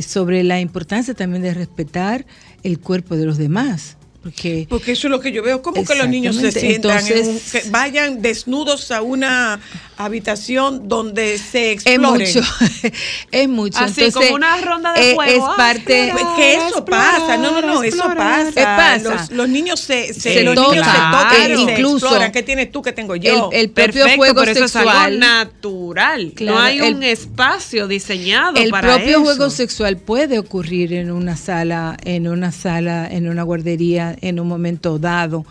S10: sobre la importancia también de respetar el cuerpo de los demás. Porque
S1: Porque eso es lo que yo veo, como que los niños se sientan, en un-
S10: Entonces-
S1: que vayan desnudos a una habitación donde se
S10: es
S1: exploren.
S10: mucho, es mucho.
S2: Así,
S10: Entonces,
S2: como una ronda de
S10: eh,
S2: juego.
S10: Es
S2: Ah,
S10: parte...
S1: Pues que eso
S2: explorar,
S1: pasa, no, no, no, eso
S2: explorar.
S1: pasa.
S10: Eh, pasa.
S1: Los, los niños se, se,
S10: Se
S1: los
S10: tocan,
S1: niños se tocan, se
S10: Incluso
S1: exploran. ¿Qué tienes tú? ¿Qué tengo yo?
S10: el, el propio
S2: Perfecto,
S10: juego
S2: pero eso es
S10: sexual...
S2: algo natural.
S10: Claro,
S2: no hay
S10: el-
S2: un espacio diseñado
S10: el
S2: para
S10: propio
S2: eso.
S10: juego sexual puede ocurrir en una sala, en una sala, en una guardería, en un momento dado.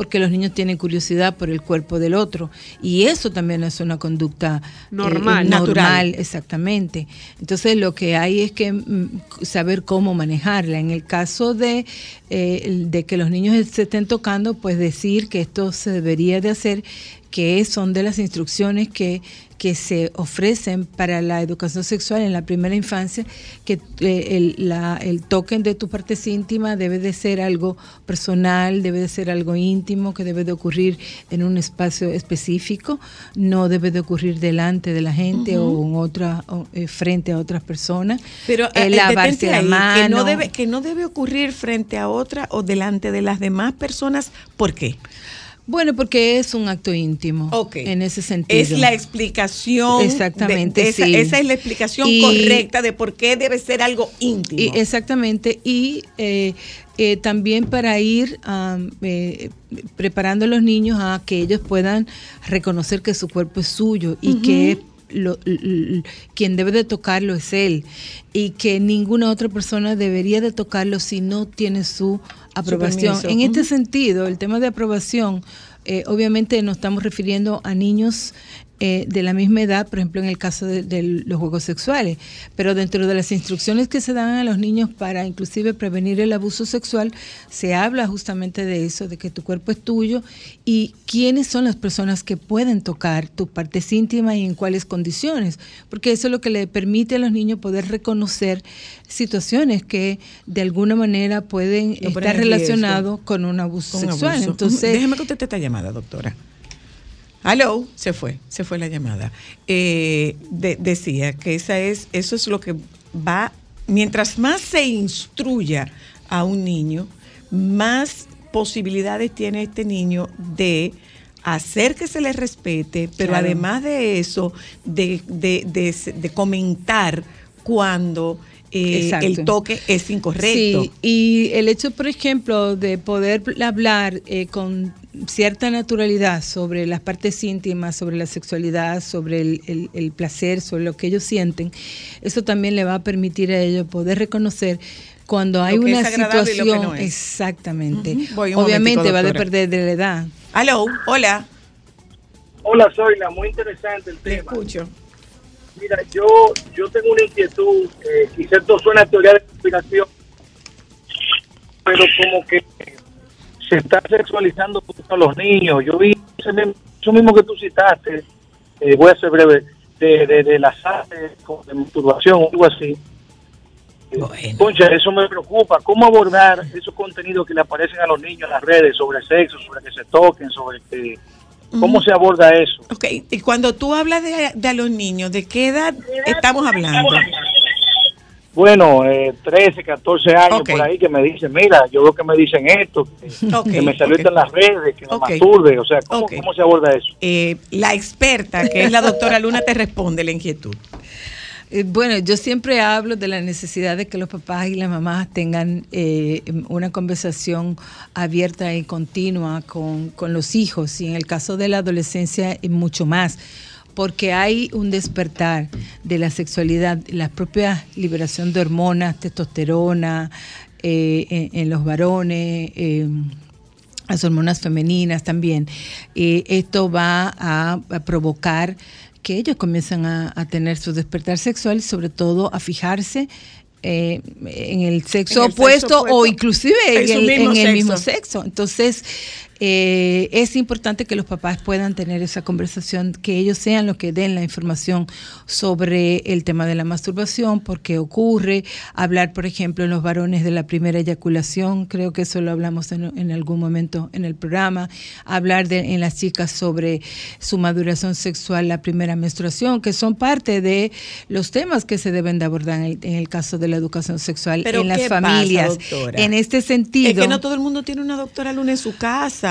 S10: Porque los niños tienen curiosidad por el cuerpo del otro y eso también es una conducta eh,
S2: Normal.
S10: normal,
S1: Natural.
S10: exactamente. Entonces lo que hay es que mm, saber cómo manejarla. En el caso de, eh, de que los niños se estén tocando, pues decir que esto se debería de hacer, que son de las instrucciones que, que se ofrecen para la educación sexual en la primera infancia, que eh, el, la- el toque de tu partes íntimas debe de ser algo personal, debe de ser algo íntimo, que debe de ocurrir en un espacio específico, no debe de ocurrir delante de la gente o en otra o, eh, frente a otras personas.
S1: Pero
S10: Eh,
S1: eh,
S10: lavarse la
S1: ahí,
S10: mano.
S1: que no debe que no debe ocurrir frente a otra o delante de las demás personas. ¿Por qué?
S10: Bueno, porque es un acto íntimo.
S1: Ok.
S10: En ese sentido.
S1: Es la explicación.
S10: Exactamente,
S1: de
S10: sí.
S1: esa es la explicación
S10: Y-
S1: correcta de por qué debe ser algo íntimo.
S10: Y- exactamente. Y eh, eh, también para ir eh, preparando a los niños a que ellos puedan reconocer que su cuerpo es suyo y que lo- l- l- quien debe de tocarlo es él y que ninguna otra persona debería de tocarlo si no tiene su aprobación. en este sentido, el tema de aprobación, eh, obviamente nos estamos refiriendo a niños eh, de la misma edad, por ejemplo, en el caso de, de los juegos sexuales, pero dentro de las instrucciones que se dan a los niños para inclusive prevenir el abuso sexual, se habla justamente de eso, de que tu cuerpo es tuyo y quiénes son las personas que pueden tocar tus partes íntimas y en cuáles condiciones, porque eso es lo que le permite a los niños poder reconocer situaciones que de alguna manera pueden estar relacionados con un abuso
S1: Con
S10: sexual.
S1: abuso.
S10: Entonces,
S1: déjeme contestar esta llamada, doctora. Aló, se fue, se fue la llamada. Eh, de- decía que esa es, eso es lo que va, mientras más se instruya a un niño, más posibilidades tiene este niño de hacer que se le respete, pero
S10: Claro.
S1: además de eso, de, de- de- de comentar cuando eh, el toque es incorrecto.
S10: Sí, y el hecho, por ejemplo, de poder hablar eh, con cierta naturalidad sobre las partes íntimas, sobre la sexualidad, sobre el, el- el placer, sobre lo que ellos sienten, eso también le va a permitir a ellos poder reconocer cuando hay
S1: Lo que
S10: una
S1: es agradable y lo que
S10: situación,
S1: no es.
S10: exactamente.
S1: Ujú. Voy un
S10: Obviamente va a depender de la edad.
S1: Aló, hola,
S8: Hola, Zoila, muy interesante el
S1: te
S8: tema.
S1: escucho.
S8: Mira, yo, yo tengo una inquietud, eh, quizás esto suena a teoría de conspiración, pero como que se está sexualizando a los niños. Yo vi ese mismo- eso mismo que tú citaste, eh, voy a ser breve, de, de, de las artes, de masturbación o algo así.
S1: Bueno.
S8: Concha, eso me preocupa. ¿Cómo abordar esos contenidos que le aparecen a los niños en las redes sobre sexo, sobre que se toquen, sobre que... ¿Cómo se aborda eso?
S1: Ok, y cuando tú hablas de, de a los niños, ¿de qué edad estamos hablando?
S8: Bueno, eh, 13, 14 años por ahí que me dicen, mira, yo veo que me dicen esto, que, me salió
S1: ok.
S8: esto en las redes, que me masturbe, o sea, ¿cómo, cómo se aborda eso?
S1: Eh, la experta, que es la doctora Luna, te responde la inquietud.
S10: Eh, Bueno, yo siempre hablo de la necesidad de que los papás y las mamás tengan eh, una conversación abierta y continua con, con los hijos y en el caso de la adolescencia eh, mucho más, porque hay un despertar de la sexualidad, la propia liberación de hormonas, testosterona en, los varones. las hormonas femeninas también. Esto va a provocar que ellos comiencen a, a tener su despertar sexual y sobre todo a fijarse eh, en el sexo
S1: En el sexo
S10: opuesto o inclusive
S1: En
S10: el,
S1: mismo
S10: en el mismo sexo. Entonces, eh, es importante que los papás puedan tener esa conversación, que ellos sean los que den la información sobre el tema de la masturbación, por qué ocurre, hablar, por ejemplo, en los varones de la primera eyaculación, creo que eso lo hablamos en, en algún momento en el programa, hablar de, en las chicas sobre su maduración sexual, la primera menstruación, que son parte de los temas que se deben de abordar en el, en el caso de la educación sexual
S1: Pero
S10: en las
S1: ¿qué pasa,
S10: familias.
S1: doctora?
S10: en este sentido...
S1: Es que no todo el mundo tiene una doctora Luna en su casa.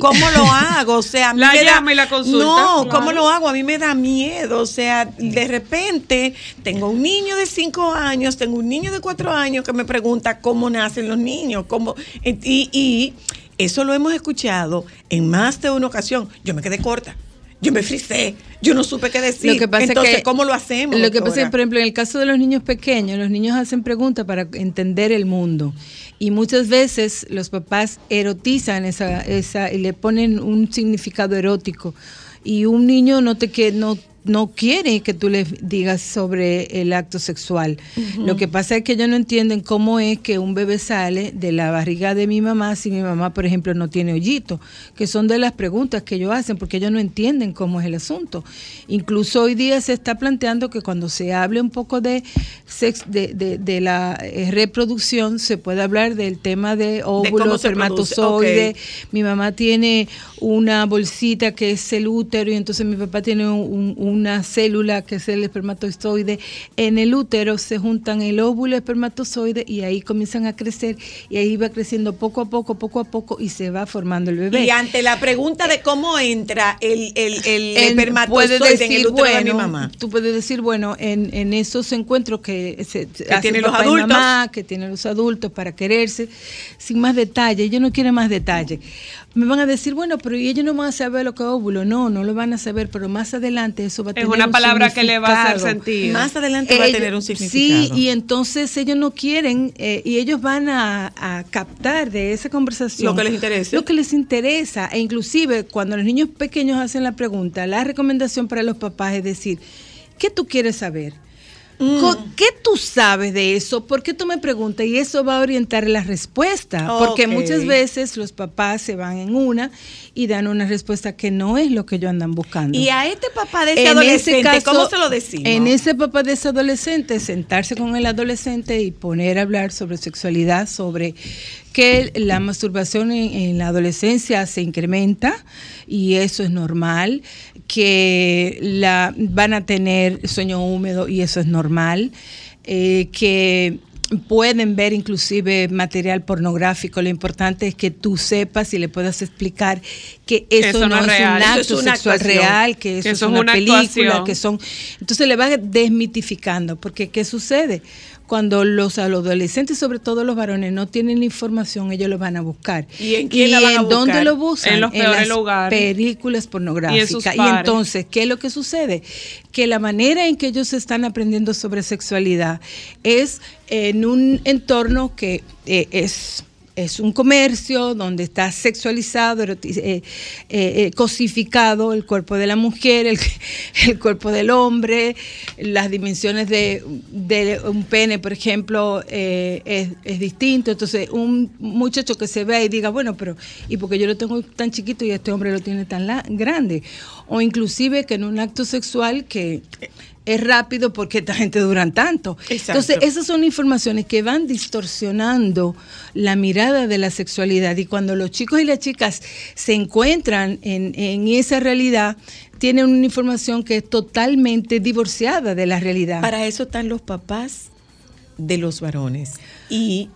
S1: ¿Cómo lo hago? O sea, a mí
S2: La
S1: me da-
S2: llama y la consulta,
S1: No,
S2: claro.
S1: ¿cómo lo hago? A mí me da miedo. O sea, de repente tengo un niño de cinco años, tengo un niño de cuatro años que me pregunta cómo nacen los niños. Cómo, y, y eso lo hemos escuchado en más de una ocasión. Yo me quedé corta. yo me frisé, yo no supe qué decir.
S10: Lo que pasa es
S1: Entonces,
S10: que-
S1: ¿cómo lo hacemos?
S10: Lo que pasa es que, por ejemplo, en el caso de los niños pequeños, los niños hacen preguntas para entender el mundo. Y muchas veces los papás erotizan esa, esa y le ponen un significado erótico. Y un niño no te que no no quiere que tú le digas sobre el acto sexual. Lo que pasa es que ellos no entienden cómo es que un bebé sale de la barriga de mi mamá si mi mamá, por ejemplo, no tiene hoyito, que son de las preguntas que ellos hacen porque ellos no entienden cómo es el asunto. Incluso hoy día se está planteando que cuando se hable un poco de, sex, de, de- de la eh, reproducción, se puede hablar del tema de óvulo, espermatozoide.
S1: ok.
S10: Mi mamá tiene una bolsita que es el útero y entonces mi papá tiene un- un- una célula que es el espermatozoide. En el útero se juntan el óvulo, el espermatozoide y ahí comienzan a crecer y ahí va creciendo poco a poco, poco a poco y se va formando el bebé.
S1: Y ante la pregunta de cómo entra el, el, el
S10: En-
S1: espermatozoide en el útero de mi
S10: bueno,
S1: mamá.
S10: Tú puedes decir, bueno, en, en esos encuentros que, se,
S1: Que tienen los adultos.
S10: mamá, que tienen los adultos para quererse, sin más detalle. Ellos no quieren más detalle. Me van a decir, bueno, pero ¿y ellos no van a saber lo que es óvulo? No, no lo van a saber, pero más adelante eso va a
S2: Es
S10: tener
S2: una
S10: un
S2: palabra que le va a hacer
S10: significado.
S2: sentido.
S1: Más adelante va a tener un significado.
S10: Sí, y entonces ellos no quieren, eh, y ellos van a, a captar de esa conversación
S1: Lo que les interese.
S10: Lo que les interesa. E inclusive cuando los niños pequeños hacen la pregunta, la recomendación para los papás es decir, ¿qué tú quieres saber?
S1: Mm.
S10: ¿Qué tú sabes de eso? ¿Por qué tú me preguntas? Y eso va a orientar la respuesta. Porque muchas veces los papás se van en una y dan una respuesta que no es lo que ellos andan buscando.
S1: Y a este papá de ese
S10: En
S1: adolescente,
S10: ese caso,
S1: ¿cómo se lo decimos?
S10: En ese papá de ese adolescente, sentarse con el adolescente y poner a hablar sobre sexualidad, sobre que la masturbación en, en la adolescencia se incrementa y eso es normal, que la, van a tener sueño húmedo y eso es normal, eh, que pueden ver inclusive material pornográfico. Lo importante es que tú sepas y le puedas explicar que eso, no, es,
S2: real.
S10: un acto
S1: es una
S10: sexual
S1: actuación.
S10: real, que eso,
S2: Que
S10: es una,
S2: una
S10: película,
S2: actuación.
S10: que son... Entonces le va desmitificando, porque ¿qué sucede? Cuando los, a los adolescentes, sobre todo los varones, no tienen la información, ellos lo van a buscar.
S1: ¿Y en quién la van a
S10: dónde
S1: buscar?
S10: lo buscan?
S2: En los peores
S10: las
S2: lugares.
S10: películas pornográficas.
S2: Y en
S10: Y, entonces, ¿qué es lo que sucede? Que la manera en que ellos están aprendiendo sobre sexualidad es en un entorno que eh, es es un comercio donde está sexualizado, eh, eh, eh, cosificado el cuerpo de la mujer, el, el cuerpo del hombre, las dimensiones de, de un pene, por ejemplo, es, es distinto. Entonces, un muchacho que se vea y diga, bueno, pero ¿y porque yo lo tengo tan chiquito y este hombre lo tiene tan grande? O inclusive que en un acto sexual que es rápido porque esta gente duran tanto.
S1: Exacto.
S10: Entonces, esas son informaciones que van distorsionando la mirada de la sexualidad y cuando los chicos y las chicas se encuentran en, en esa realidad, tienen una información que es totalmente divorciada de la realidad.
S1: Para eso están los papás de los varones. Y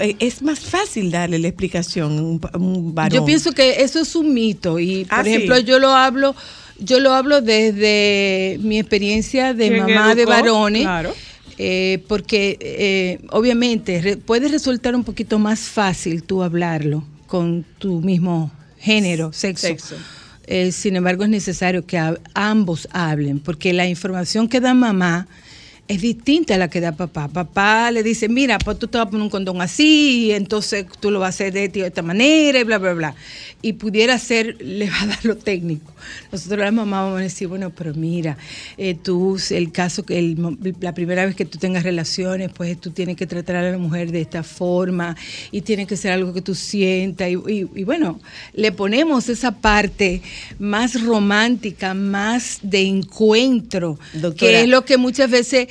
S1: eh, es más fácil darle la explicación a un, varón.
S10: Yo pienso que eso es un mito y, por
S1: Ah, sí.
S10: ejemplo, yo lo hablo, yo lo hablo desde mi experiencia de
S2: ¿Quién
S10: mamá de varones.
S2: Claro.
S10: eh, porque eh, obviamente re- puede resultar un poquito más fácil tú hablarlo con tu mismo género, sexo.
S1: Sexo.
S10: Eh, sin embargo, es necesario que a- ambos hablen, porque la información que da mamá es distinta a la que da papá. Papá le dice, mira, pues tú te vas a poner un condón así, y entonces tú lo vas a hacer de de esta manera, y bla, bla, bla. Y pudiera ser, le va a dar lo técnico. Nosotros las mamás vamos a decir, bueno, pero mira, eh, tú, el caso que el la primera vez que tú tengas relaciones, pues tú tienes que tratar a la mujer de esta forma, y tiene que ser algo que tú sientas, y, y- y bueno, le ponemos esa parte más romántica, más de encuentro,
S1: Doctora.
S10: que es lo que muchas veces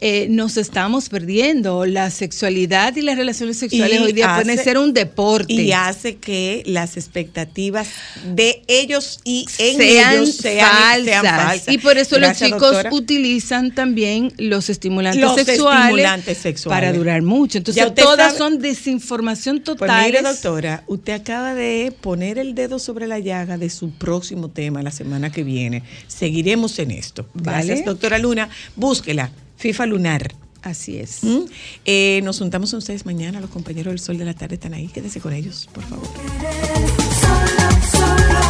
S10: eh, nos estamos perdiendo. La sexualidad y las relaciones sexuales
S1: Y
S10: hoy día pueden ser un deporte.
S1: Y hace que las expectativas de ellos y en
S10: sean,
S1: ellos sean
S10: falsas.
S1: sean falsas.
S10: Y por eso
S1: Gracias,
S10: los chicos
S1: doctora.
S10: utilizan también los estimulantes,
S1: Los
S10: sexuales,
S1: estimulantes sexuales.
S10: para durar mucho. Entonces, todas
S1: sabe-
S10: son desinformación
S1: Pues
S10: total.
S1: mire, doctora, usted acaba de poner el dedo sobre la llaga de su próximo tema la semana que viene. Seguiremos en esto. Gracias,
S10: Vale.
S1: doctora Luna. Búsquela, FIFA Lunar.
S10: Así es.
S1: ¿Mm? Eh, nos juntamos con ustedes mañana. Los compañeros del Sol de la Tarde están ahí. Quédese con ellos, por favor.
S4: Solo, solo.